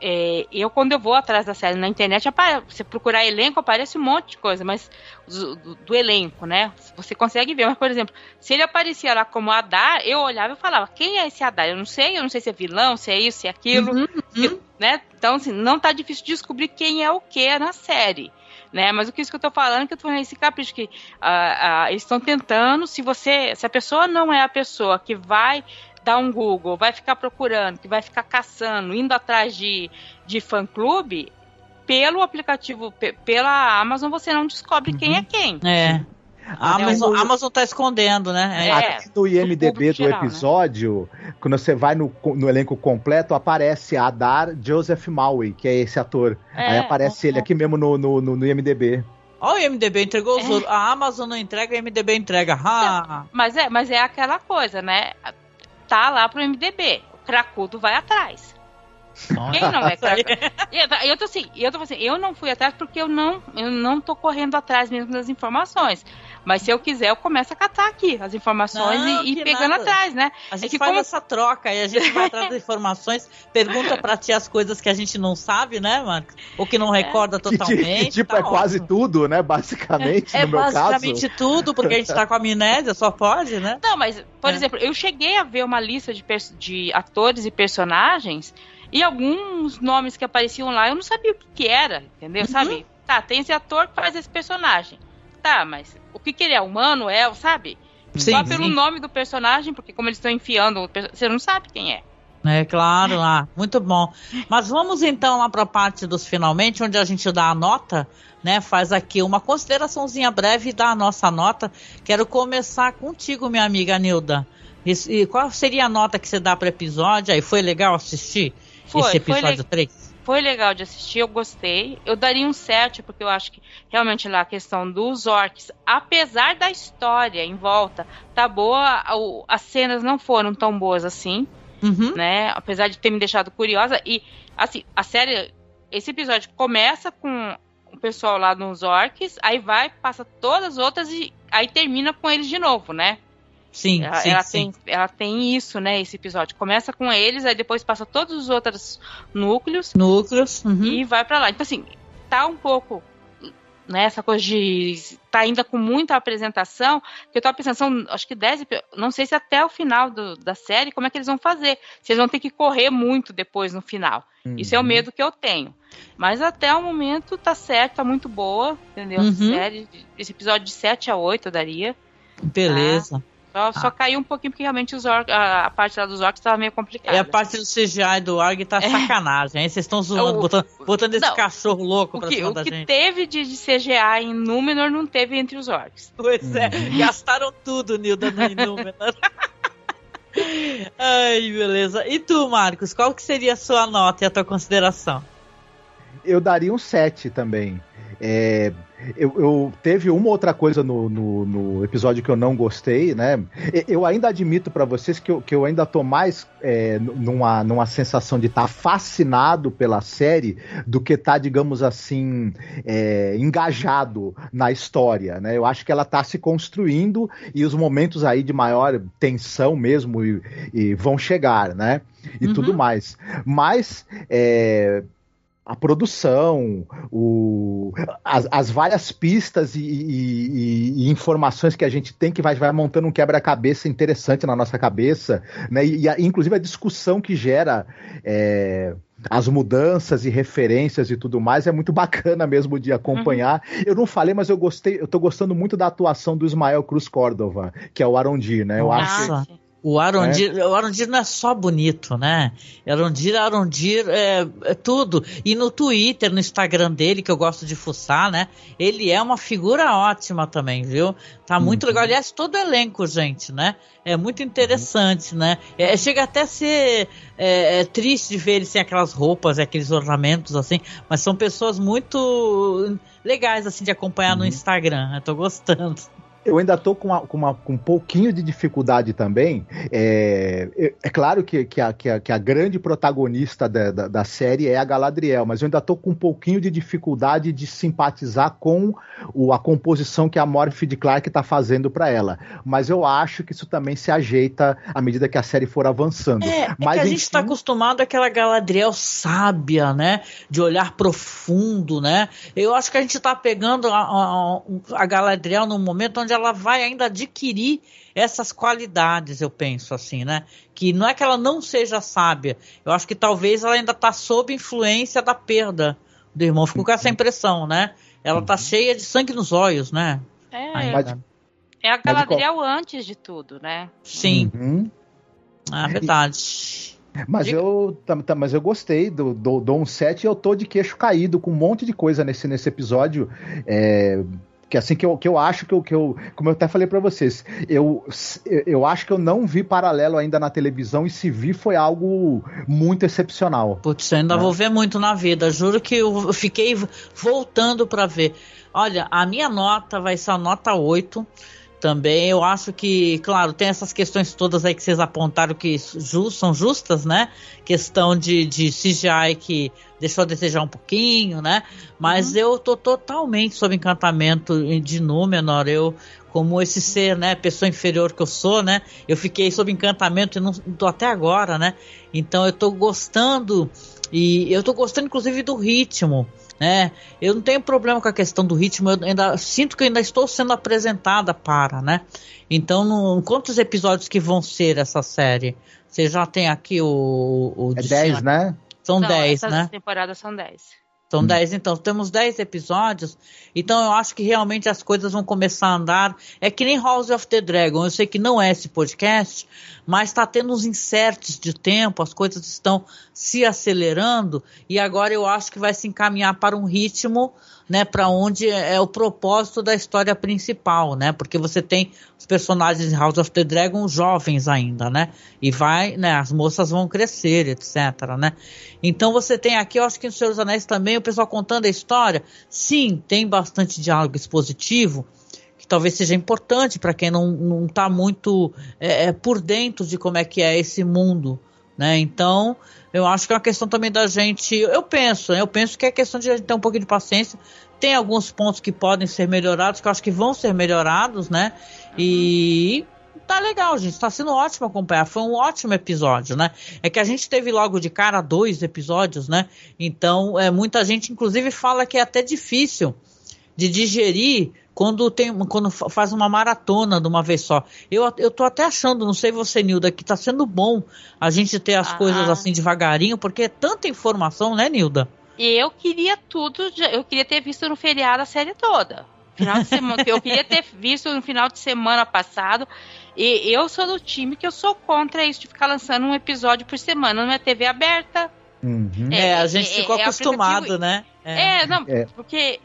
S2: É, eu, quando eu vou atrás da série na internet, você procurar elenco, aparece um monte de coisa, mas do, do- do elenco, né? Você consegue ver. Mas, por exemplo, se ele aparecia lá como Adar, eu olhava e falava: quem é esse Adar? Eu não sei, eu não sei se é vilão, se é isso, se é aquilo.
S1: Uhum, uhum.
S2: né? Então, assim, não tá difícil descobrir quem é o que na série. Né? Mas o que isso que eu tô falando é que eu tô falando esse capricho que ah, ah, eles estão tentando, se você, se a pessoa não é a pessoa que vai dar um Google, vai ficar procurando, que vai ficar caçando, indo atrás de, de fã clube, pelo aplicativo, pe- pela Amazon, você não descobre quem é quem.
S1: É. A
S3: Até
S1: Amazon, a Amazon tá escondendo, né?
S2: É.
S3: Aqui no IMDB do
S2: geral, né?
S3: episódio, quando você vai no, no elenco completo, aparece Adar Joseph Maui, que é esse ator.
S2: É,
S3: Aí aparece ele aqui mesmo no, no, no, no IMDB.
S1: Ó, o MDB entregou os
S2: É.
S1: A Amazon não entrega, o MDB entrega. Ha!
S2: Mas é, mas é aquela coisa, né? Tá lá pro MDB. O cracudo vai atrás. Quem não é cracudo? Eu, eu tô assim, eu tô assim, eu não fui atrás porque eu não, eu não tô correndo atrás mesmo das informações. Mas se eu quiser, eu começo a catar aqui as informações
S1: Não,
S2: e, e
S1: que
S2: pegando
S1: nada.
S2: atrás, né?
S1: A gente
S2: que
S1: faz
S2: como-
S1: essa troca e a gente vai atrás das informações, pergunta pra ti as coisas que a gente não sabe, né, Marcos? Ou que não recorda
S3: ti-
S1: totalmente.
S3: que, tipo,
S1: tá
S3: é quase
S1: ótimo.
S3: tudo, né? Basicamente,
S1: É
S3: no meu
S1: basicamente
S3: caso.
S1: tudo, porque a gente tá com amnésia, só pode, né?
S2: Não, mas, por
S1: É.
S2: exemplo, eu cheguei a ver uma lista de, de atores e personagens e alguns nomes que apareciam lá eu não sabia o que, que era, entendeu?
S1: Uhum.
S2: Sabe? Tá, tem esse ator que faz esse personagem. Tá, mas o que, que ele é? Humano? É, sabe?
S1: Sim,
S2: Só pelo
S1: sim.
S2: nome do personagem, porque como eles estão enfiando, você não sabe quem é.
S1: É claro, lá, muito bom. Mas vamos então lá para a parte dos finalmente, onde a gente dá a nota, né? Faz aqui uma consideraçãozinha breve e dá a nossa nota. Quero começar contigo, minha amiga Nilda. Esse- E qual seria a nota que você dá para o episódio? Aí foi legal assistir
S2: Foi,
S1: esse
S2: foi
S1: episódio
S2: le-
S1: 3?
S2: Foi legal de assistir, eu gostei. Eu daria um 7, porque eu acho que realmente lá a questão dos orcs, apesar da história em volta, tá boa, as cenas não foram tão boas assim.
S1: Uhum.
S2: né? Apesar de ter me deixado curiosa. E, assim, a série. Esse episódio começa com o pessoal lá nos orcs, aí vai, passa todas as outras e aí termina com eles de novo, né?
S1: Sim,
S2: ela,
S1: sim,
S2: ela
S1: sim.
S2: Tem, ela tem isso, né? Esse episódio. Começa com eles, aí depois passa todos os outros núcleos
S1: Núcleos. uhum.
S2: e vai pra lá. Então, assim, tá um pouco. Né, essa coisa de tá ainda com muita apresentação, que eu tava pensando, são acho que 10, epi- não sei se até o final do- da série, como é que eles vão fazer. Se eles vão ter que correr muito depois no final. Isso é o
S3: Uhum.
S2: medo que eu tenho. Mas até o momento tá certo, tá muito boa, entendeu?
S1: Uhum.
S2: Série, esse episódio de 7 a 8 eu daria.
S1: Beleza.
S2: Só, só caiu um pouquinho porque realmente os or- a, a parte lá dos orcs tava meio complicada.
S1: E a parte do CGI do ARG tá sacanagem. Aí vocês estão zoando,
S2: O-
S1: botando, botando esse cachorro louco
S2: O
S1: pra
S2: que,
S1: cima
S2: o
S1: da
S2: que
S1: gente.
S2: teve de, de CGI em Númenor não teve entre os orcs.
S1: Pois é,
S3: Uhum.
S1: gastaram tudo, Nilda, no Inúmenor. Ai, beleza. E tu, Marcos, qual que seria a sua nota e a tua consideração?
S3: Eu daria um 7 também. É, eu, eu, teve uma outra coisa no, no, no, episódio que eu não gostei, né? Eu ainda admito para vocês que eu, que eu ainda tô mais é, numa, numa sensação de estar tá fascinado pela série do que tá, digamos assim, é, engajado na história, né? Eu acho que ela tá se construindo e os momentos aí de maior tensão mesmo e, e vão chegar, né? E uhum. tudo mais. Mas é, a produção, o, as, as várias pistas e, e, e, informações que a gente tem que vai, vai montando um quebra-cabeça interessante na nossa cabeça, né? E, a, inclusive a discussão que gera é, as mudanças e referências e tudo mais é muito bacana mesmo de acompanhar. Uhum. Eu não falei, mas eu gostei, eu tô gostando muito da atuação do Ismael Cruz Córdova, que é o Arondir, né? Eu
S1: Nossa. acho que o Arondir, é. o Arondir não é só bonito, né? Arondir, Arondir é, é, tudo. E no Twitter, no Instagram dele, que eu gosto de fuçar, né? Ele é uma figura ótima também, viu? Tá muito uhum. legal. Aliás, todo elenco, gente, né? É muito interessante, uhum. né? É, chega até a ser é, é, triste de ver eles sem aquelas roupas, aqueles ornamentos, assim. Mas são pessoas muito legais, assim, de acompanhar uhum. no Instagram. Eu tô gostando
S3: eu ainda tô com, uma, com, uma, com um pouquinho de dificuldade também. É, é, é claro que, que, a, que, a, que, a, grande protagonista da, da, da, série é a Galadriel, mas eu ainda tô com um pouquinho de dificuldade de simpatizar com o, a composição que a Morphy de Clark tá fazendo para ela. Mas eu acho que isso também se ajeita à medida que a série for avançando.
S1: É,
S3: mas,
S1: é a gente está acostumado àquela Galadriel sábia, né? De olhar profundo, né? Eu acho que a gente tá pegando a, a, a Galadriel num momento onde ela vai ainda adquirir essas qualidades, eu penso assim, né? Que não é que ela não seja sábia, eu acho que talvez ela ainda está sob influência da perda do irmão. Ficou com essa impressão, né? Ela tá uhum. cheia de sangue nos olhos, né?
S2: É, é a Galadriel antes de tudo, né?
S1: Sim. Uhum. Ah, verdade.
S3: Mas eu, mas eu gostei do, do Dom 7 eu tô de queixo caído com um monte de coisa nesse, nesse episódio. É, que assim que eu, que eu acho que eu, que eu como eu até falei para vocês, eu, eu acho que eu não vi paralelo ainda na televisão e se vi foi algo muito excepcional.
S1: Putz, eu ainda é. vou ver muito na vida, juro que eu fiquei voltando para ver. Olha, a minha nota vai ser a nota 8 também. Eu acho que, claro, tem essas questões todas aí que vocês apontaram que just, são justas, né? Questão de, de CGI que deixou a desejar um pouquinho, né? Mas uhum. eu tô totalmente sob encantamento de Númenor. Eu, como esse ser, né? Pessoa inferior que eu sou, né? Eu fiquei sob encantamento e não tô até agora, né? Então eu tô gostando. E eu tô gostando, inclusive, do ritmo né? Eu não tenho problema com a questão do ritmo, eu ainda sinto que eu ainda estou sendo apresentada para, né? Então, no, quantos episódios que vão ser essa série? Você já tem aqui o. o
S3: é 10, né?
S1: São 10, né?
S2: Essa temporada são 10.
S1: São 10, hum. então temos 10 episódios. Então eu acho que realmente as coisas vão começar a andar. É que nem House of the Dragon. Eu sei que não é esse podcast, mas está tendo uns inserts de tempo, as coisas estão se acelerando e agora eu acho que vai se encaminhar para um ritmo né, para onde é, o propósito da história principal, né? Porque você tem os personagens de House of the Dragon jovens ainda, né? E vai, né, as moças vão crescer, etc, né? Então você tem aqui, eu acho que no Senhor dos Anéis também, o pessoal contando a história, sim, tem bastante diálogo expositivo, que talvez seja importante para quem não, não tá muito é, é, por dentro de como é que é esse mundo, né? Então, eu acho que é uma questão também da gente. Eu penso, né? eu penso que é questão de a gente ter um pouquinho de paciência. Tem alguns pontos que podem ser melhorados, que eu acho que vão ser melhorados, né? E tá legal, gente. Tá sendo ótimo acompanhar. Foi um ótimo episódio, né? É que a gente teve logo de cara dois episódios, né? Então, é, muita gente, inclusive, fala que é até difícil de digerir quando tem quando faz uma maratona de uma vez só. Eu, eu tô até achando, não sei você, Nilda, que tá sendo bom a gente ter as ah. coisas assim devagarinho, porque é tanta informação, né, Nilda?
S2: Eu queria tudo, eu queria ter visto no feriado a série toda. Final de semana, eu queria ter visto no final de semana passado. E eu sou do time que eu sou contra isso de ficar lançando um episódio por semana na TV aberta.
S1: Uhum. É, é, a gente é, ficou é, acostumado, né?
S2: É, não, é. porque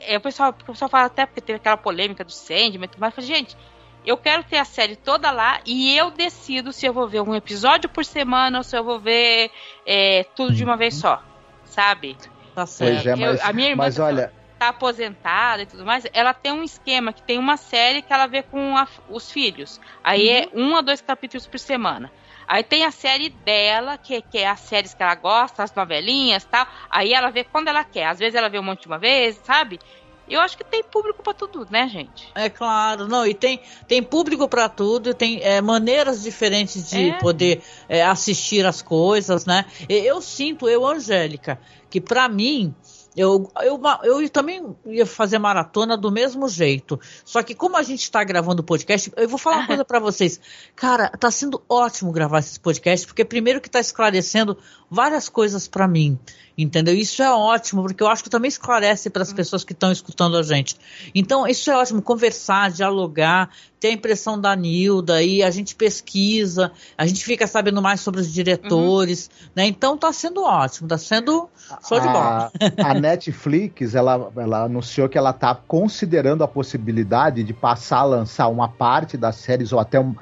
S2: é, o, pessoal, o pessoal fala até porque teve aquela polêmica do Sandman, mas gente, eu quero ter a série toda lá e eu decido se eu vou ver um episódio por semana ou se eu vou ver é, tudo de uma vez só, sabe?
S3: Tá certo. Pois é, mas, eu, a minha irmã mas olha,
S2: tá tá aposentada e tudo mais, ela tem um esquema que tem uma série que ela vê com a, os filhos. Aí é
S1: Uhum.
S2: um a dois capítulos por semana. Aí tem a série dela, que, que é as séries que ela gosta, as novelinhas e tal. Aí ela vê quando ela quer. Às vezes ela vê um monte de uma vez, sabe? Eu acho que tem público pra tudo, né, gente?
S1: É claro, não, e tem, tem público para tudo, tem é, maneiras diferentes de
S2: É.
S1: poder é, assistir as coisas, né? Eu, sinto, eu, Angélica, que para mim, eu, eu, eu também ia fazer maratona do mesmo jeito. Só que como a gente está gravando o podcast, eu vou falar uma coisa para vocês. Cara, tá sendo ótimo gravar esse podcast, porque primeiro que tá esclarecendo várias coisas para mim. Entendeu? Isso é ótimo, porque eu acho que também esclarece para as pessoas que estão escutando a gente. Então, isso é ótimo, conversar, dialogar, ter a impressão da Nilda, e a gente pesquisa, a gente fica sabendo mais sobre os diretores, né? Então tá sendo ótimo, tá sendo show de bola.
S3: A, a Netflix, ela, ela anunciou que ela tá considerando a possibilidade de passar a lançar uma parte das séries ou até um-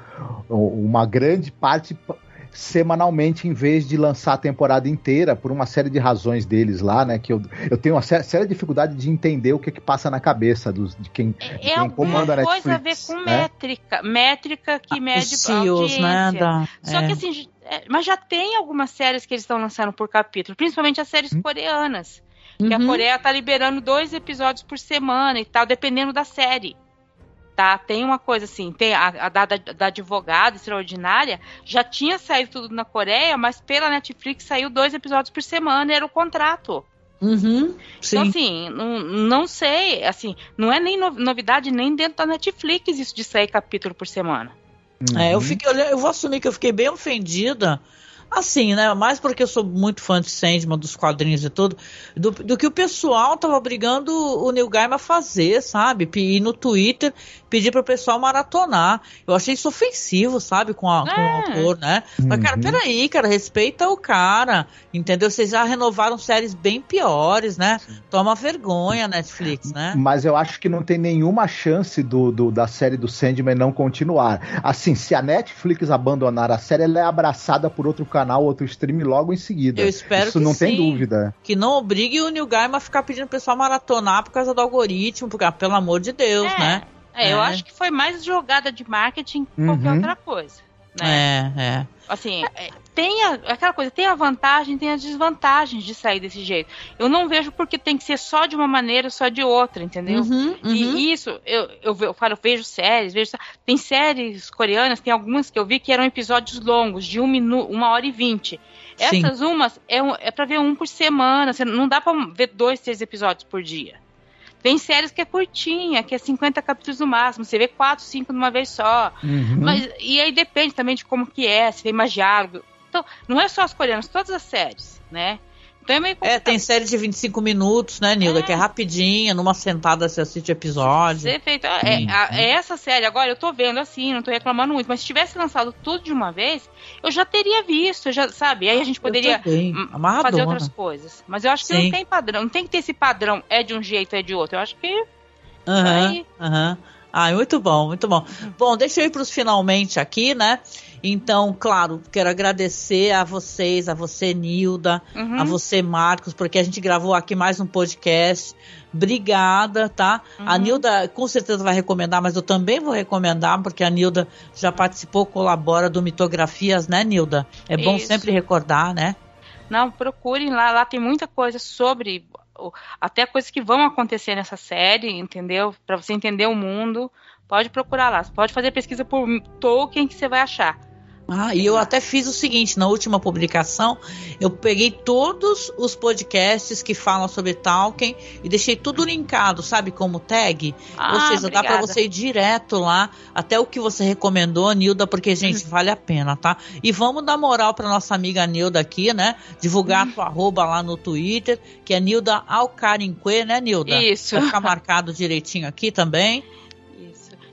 S3: uma grande parte semanalmente em vez de lançar a temporada inteira por uma série de razões deles lá, né? Que eu, eu tenho uma sé- séria dificuldade de entender o que que passa na cabeça dos, de quem, de
S2: É
S3: quem
S2: alguma
S3: comanda a
S2: coisa a ver
S3: Netflix.
S2: com
S3: né?
S2: métrica. Métrica que mede
S1: Os CEOs, né? Da,
S2: Só
S1: é.
S2: que assim, é, mas já tem algumas séries que eles estão lançando por capítulo, principalmente as séries
S3: Hum.
S2: coreanas. Que a
S1: Uhum.
S2: Coreia tá liberando dois episódios por semana e tal, dependendo da série. Tá? Tem uma coisa assim, tem a, a da, da, da advogada extraordinária, já tinha saído tudo na Coreia, mas pela Netflix saiu dois episódios por semana, era o contrato.
S1: Uhum, sim.
S2: Então, assim, não, não sei, assim, não é nem no- novidade nem dentro da Netflix isso de sair capítulo por semana.
S1: É, eu
S3: Uhum.
S1: fiquei, eu vou assumir que eu fiquei bem ofendida. Assim, né? Mais porque eu sou muito fã de Sandman, dos quadrinhos e tudo, do, do que o pessoal tava obrigando o Neil Gaiman a fazer, sabe? Ir no Twitter, pedir pro pessoal maratonar. Eu achei isso ofensivo, sabe? Com, a, com o
S2: É.
S1: autor, né? Mas, cara,
S3: Uhum.
S1: peraí, cara, respeita o cara, entendeu? Vocês já renovaram séries bem piores, né? Toma vergonha, Netflix, né?
S3: Mas eu acho que não tem nenhuma chance do, do- da série do Sandman não continuar. Assim, se a Netflix abandonar a série, ela é abraçada por outro canal, outro stream logo em seguida.
S1: Eu espero
S3: Isso
S1: que
S3: não tem
S1: sim.
S3: dúvida.
S1: Que não obrigue o Neil Gaiman a ficar pedindo pro pessoal maratonar por causa do algoritmo, porque, ah, pelo amor de Deus,
S2: É,
S1: né?
S2: É, eu
S1: É.
S2: acho que foi mais jogada de marketing que qualquer
S3: Uhum.
S2: outra coisa. Né?
S1: É, é.
S2: Assim, é, tem a, aquela coisa, tem a vantagem, tem as desvantagens de sair desse jeito. Eu não vejo porque tem que ser só de uma maneira, só de outra, entendeu?
S1: Uhum, uhum.
S2: E isso, eu, eu, eu falo, eu vejo séries, vejo. Tem séries coreanas, tem algumas que eu vi que eram episódios longos, de um minuto, uma hora e vinte.
S1: Sim.
S2: Essas umas é, é pra ver um por semana. Não dá pra ver dois, três episódios por dia. Tem séries que é curtinha, que é 50 capítulos no máximo. Você vê quatro, cinco de uma vez só.
S3: Uhum.
S2: Mas, e aí depende também de como que é, se tem mais diálogo. Então, não é só as coreanas, todas as séries, né? Então é meio
S1: É,
S2: complicado.
S1: tem série de 25 minutos, né, Nilda?
S2: É.
S1: Que é rapidinha, numa sentada você assiste o episódio.
S2: Ser feito. É, é essa série agora, eu tô vendo assim, não tô reclamando muito, mas se tivesse lançado tudo de uma vez, eu já teria visto, já, sabe? Aí a gente poderia hum, fazer outras coisas. Mas eu acho que
S1: Sim.
S2: não tem padrão, não tem que ter esse padrão, é de um jeito, é de outro. Eu acho que
S1: Aham,
S2: Aí-
S1: aham. Ah, muito bom, muito bom. Bom, deixa eu ir para os finalmente aqui, né? Então, claro, quero agradecer a vocês, a você, Nilda,
S2: Uhum.
S1: a você, Marcos, porque a gente gravou aqui mais um podcast. Obrigada, tá? A
S2: Uhum.
S1: Nilda com certeza vai recomendar, mas eu também vou recomendar, porque a Nilda já participou, colabora do Mitografias, né, Nilda? É bom
S2: Isso.
S1: sempre recordar, né?
S2: Não, procurem lá, lá tem muita coisa sobre até coisas que vão acontecer nessa série, entendeu? Pra você entender o mundo, pode procurar lá. Pode fazer pesquisa por Tolkien que você vai achar.
S1: Ah, e eu até fiz o seguinte, na última publicação, eu peguei todos os podcasts que falam sobre Tolkien e deixei tudo linkado, sabe, como tag?
S2: Ah,
S1: Ou seja, dá pra
S2: obrigada.
S1: você ir direto lá, até o que você recomendou, Nilda, porque, gente,
S2: Uhum.
S1: vale a pena, tá? E vamos dar moral pra nossa amiga Nilda aqui, né? Divulgar
S2: Uhum.
S1: a tua arroba lá no Twitter, que é Nilda Alcarinque, né, Nilda?
S2: Isso.
S1: Vai ficar marcado direitinho aqui também.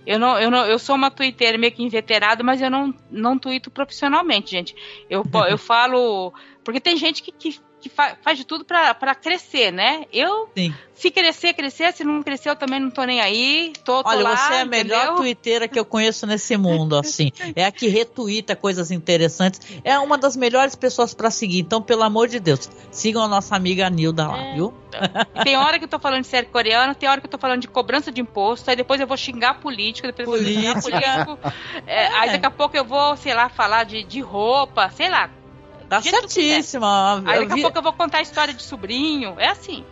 S2: Eu não, eu não, eu sou uma twitteira meio que inveterada, mas eu não, não tuito profissionalmente, gente. Eu, eu falo. Porque tem gente que, que que fa faz de tudo para crescer, né? Eu,
S1: Sim.
S2: se crescer, crescer, se não crescer, eu também não tô nem aí. Tô, tô
S1: Olha,
S2: lá,
S1: você é a melhor
S2: entendeu?
S1: twitteira que eu conheço nesse mundo, assim. É a que retuita coisas interessantes. É uma das melhores pessoas para seguir. Então, pelo amor de Deus, sigam a nossa amiga Nilda lá,
S2: É.
S1: viu?
S2: Tem hora que eu tô falando de série coreana, tem hora que eu tô falando de cobrança de imposto, aí depois eu vou xingar político, depois eu vou xingar
S1: Política.
S2: político. É, Aí daqui a pouco eu vou, sei lá, falar de, de roupa, sei lá.
S1: Tá certíssima.
S2: Aí daqui a pouco eu vou contar a história de sobrinho. É assim.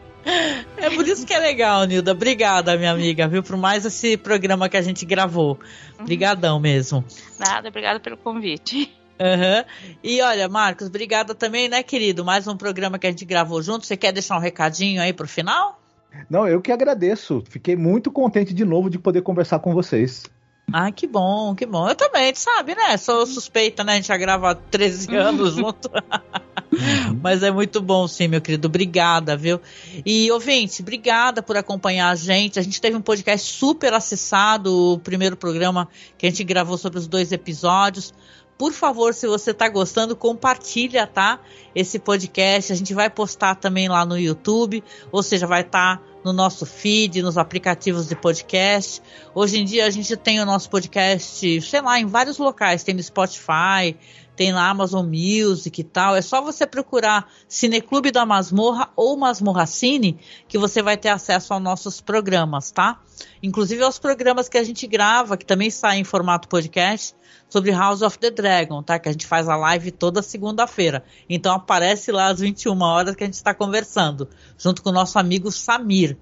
S1: É por isso que é legal, Nilda. Obrigada, minha amiga, viu? Por mais esse programa que a gente gravou. Obrigadão mesmo.
S2: Nada, obrigada pelo convite.
S1: Aham. E olha, Marcos, obrigada também, né, querido? Mais um programa que a gente gravou junto. Você quer deixar um recadinho aí pro final?
S3: Não, eu que agradeço. Fiquei muito contente de novo de poder conversar com vocês.
S1: Ah, que bom, que bom. Eu também, sabe, né? Sou suspeita, né? A gente já grava há 13 anos junto. Mas é muito bom, sim, meu querido. Obrigada, viu? E, ouvinte, obrigada por acompanhar a gente. A gente teve um podcast super acessado, o primeiro programa que a gente gravou sobre os dois episódios. Por favor, se você tá gostando, compartilha, tá? Esse podcast. A gente vai postar também lá no YouTube, ou seja, vai estar no nosso feed, nos aplicativos de podcast. Hoje em dia a gente tem o nosso podcast, sei lá, em vários locais. Tem no Spotify, tem na Amazon Music e tal. É só você procurar Cineclube da Masmorra ou Masmorra Cine que você vai ter acesso aos nossos programas, tá? Inclusive aos programas que a gente grava, que também saem em formato podcast, sobre House of the Dragon, tá? Que a gente faz a live toda segunda-feira. Então aparece lá às 21 horas que a gente está conversando, junto com o nosso amigo Samir.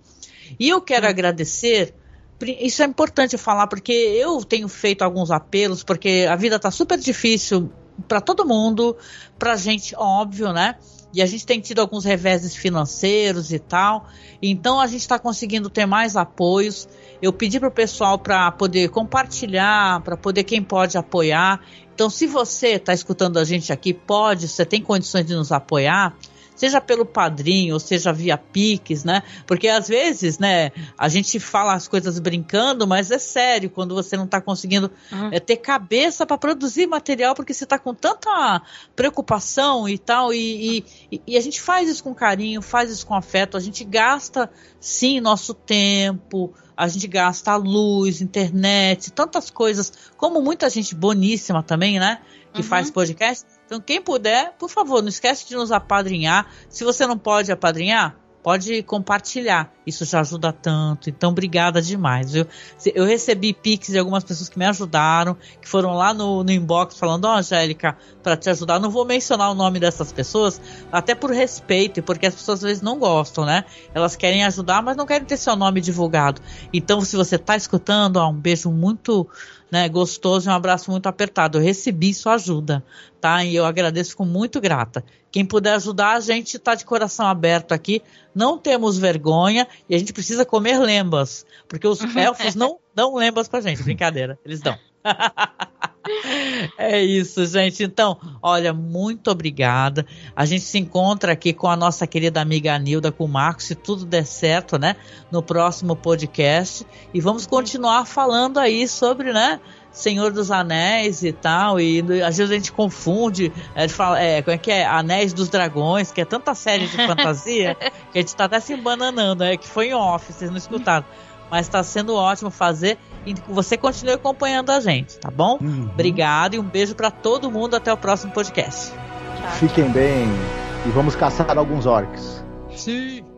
S1: E eu quero agradecer pri- isso é importante falar porque eu tenho feito alguns apelos porque a vida tá super difícil para todo mundo, pra gente, óbvio, né? E a gente tem tido alguns reveses financeiros e tal. Então a gente está conseguindo ter mais apoios. Eu pedi para o pessoal para poder compartilhar, para poder quem pode apoiar. Então, se você está escutando a gente aqui, pode, você tem condições de nos apoiar, seja pelo padrinho, ou seja via Pix, né? Porque às vezes, né, a gente fala as coisas brincando, mas é sério quando você não está conseguindo
S2: Uhum.
S1: é, ter cabeça para produzir material, porque você está com tanta preocupação e tal, e, e, e a gente faz isso com carinho, faz isso com afeto, a gente gasta sim nosso tempo, a gente gasta a luz, internet, tantas coisas, como muita gente boníssima também, né? Que
S2: Uhum.
S1: faz podcast. Então, quem puder, por favor, não esquece de nos apadrinhar. Se você não pode apadrinhar, pode compartilhar. Isso já ajuda tanto. Então, obrigada demais, viu? Eu recebi pix de algumas pessoas que me ajudaram, que foram lá no, no inbox falando, ó, Angélica, para te ajudar. Não vou mencionar o nome dessas pessoas, até por respeito, porque as pessoas às vezes não gostam, né? Elas querem ajudar, mas não querem ter seu nome divulgado. Então, se você tá escutando, ó, um beijo muito né, gostoso e um abraço muito apertado. Eu recebi sua ajuda, tá? E eu agradeço, fico muito grata. Quem puder ajudar, a gente tá de coração aberto aqui. Não temos vergonha e a gente precisa comer lembas, porque os elfos não dão lembas pra gente. Brincadeira, eles dão. É isso, gente. Então, olha, muito obrigada. A gente se encontra aqui com a nossa querida amiga Anilda, com o Marcos, se tudo der certo, né? No próximo podcast. E vamos continuar falando aí sobre, né? Senhor dos Anéis e tal. E às vezes a gente confunde, é, fala, é, como é que é? Anéis dos Dragões, que é tanta série de fantasia, que a gente tá até se embananando, é que foi em off, vocês não escutaram. Mas tá sendo ótimo fazer e você continue acompanhando a gente, tá bom?
S3: Uhum.
S1: Obrigado e um beijo pra todo mundo. Até o próximo podcast.
S2: Tchau.
S3: Fiquem bem e vamos caçar alguns orcs.
S1: Sim.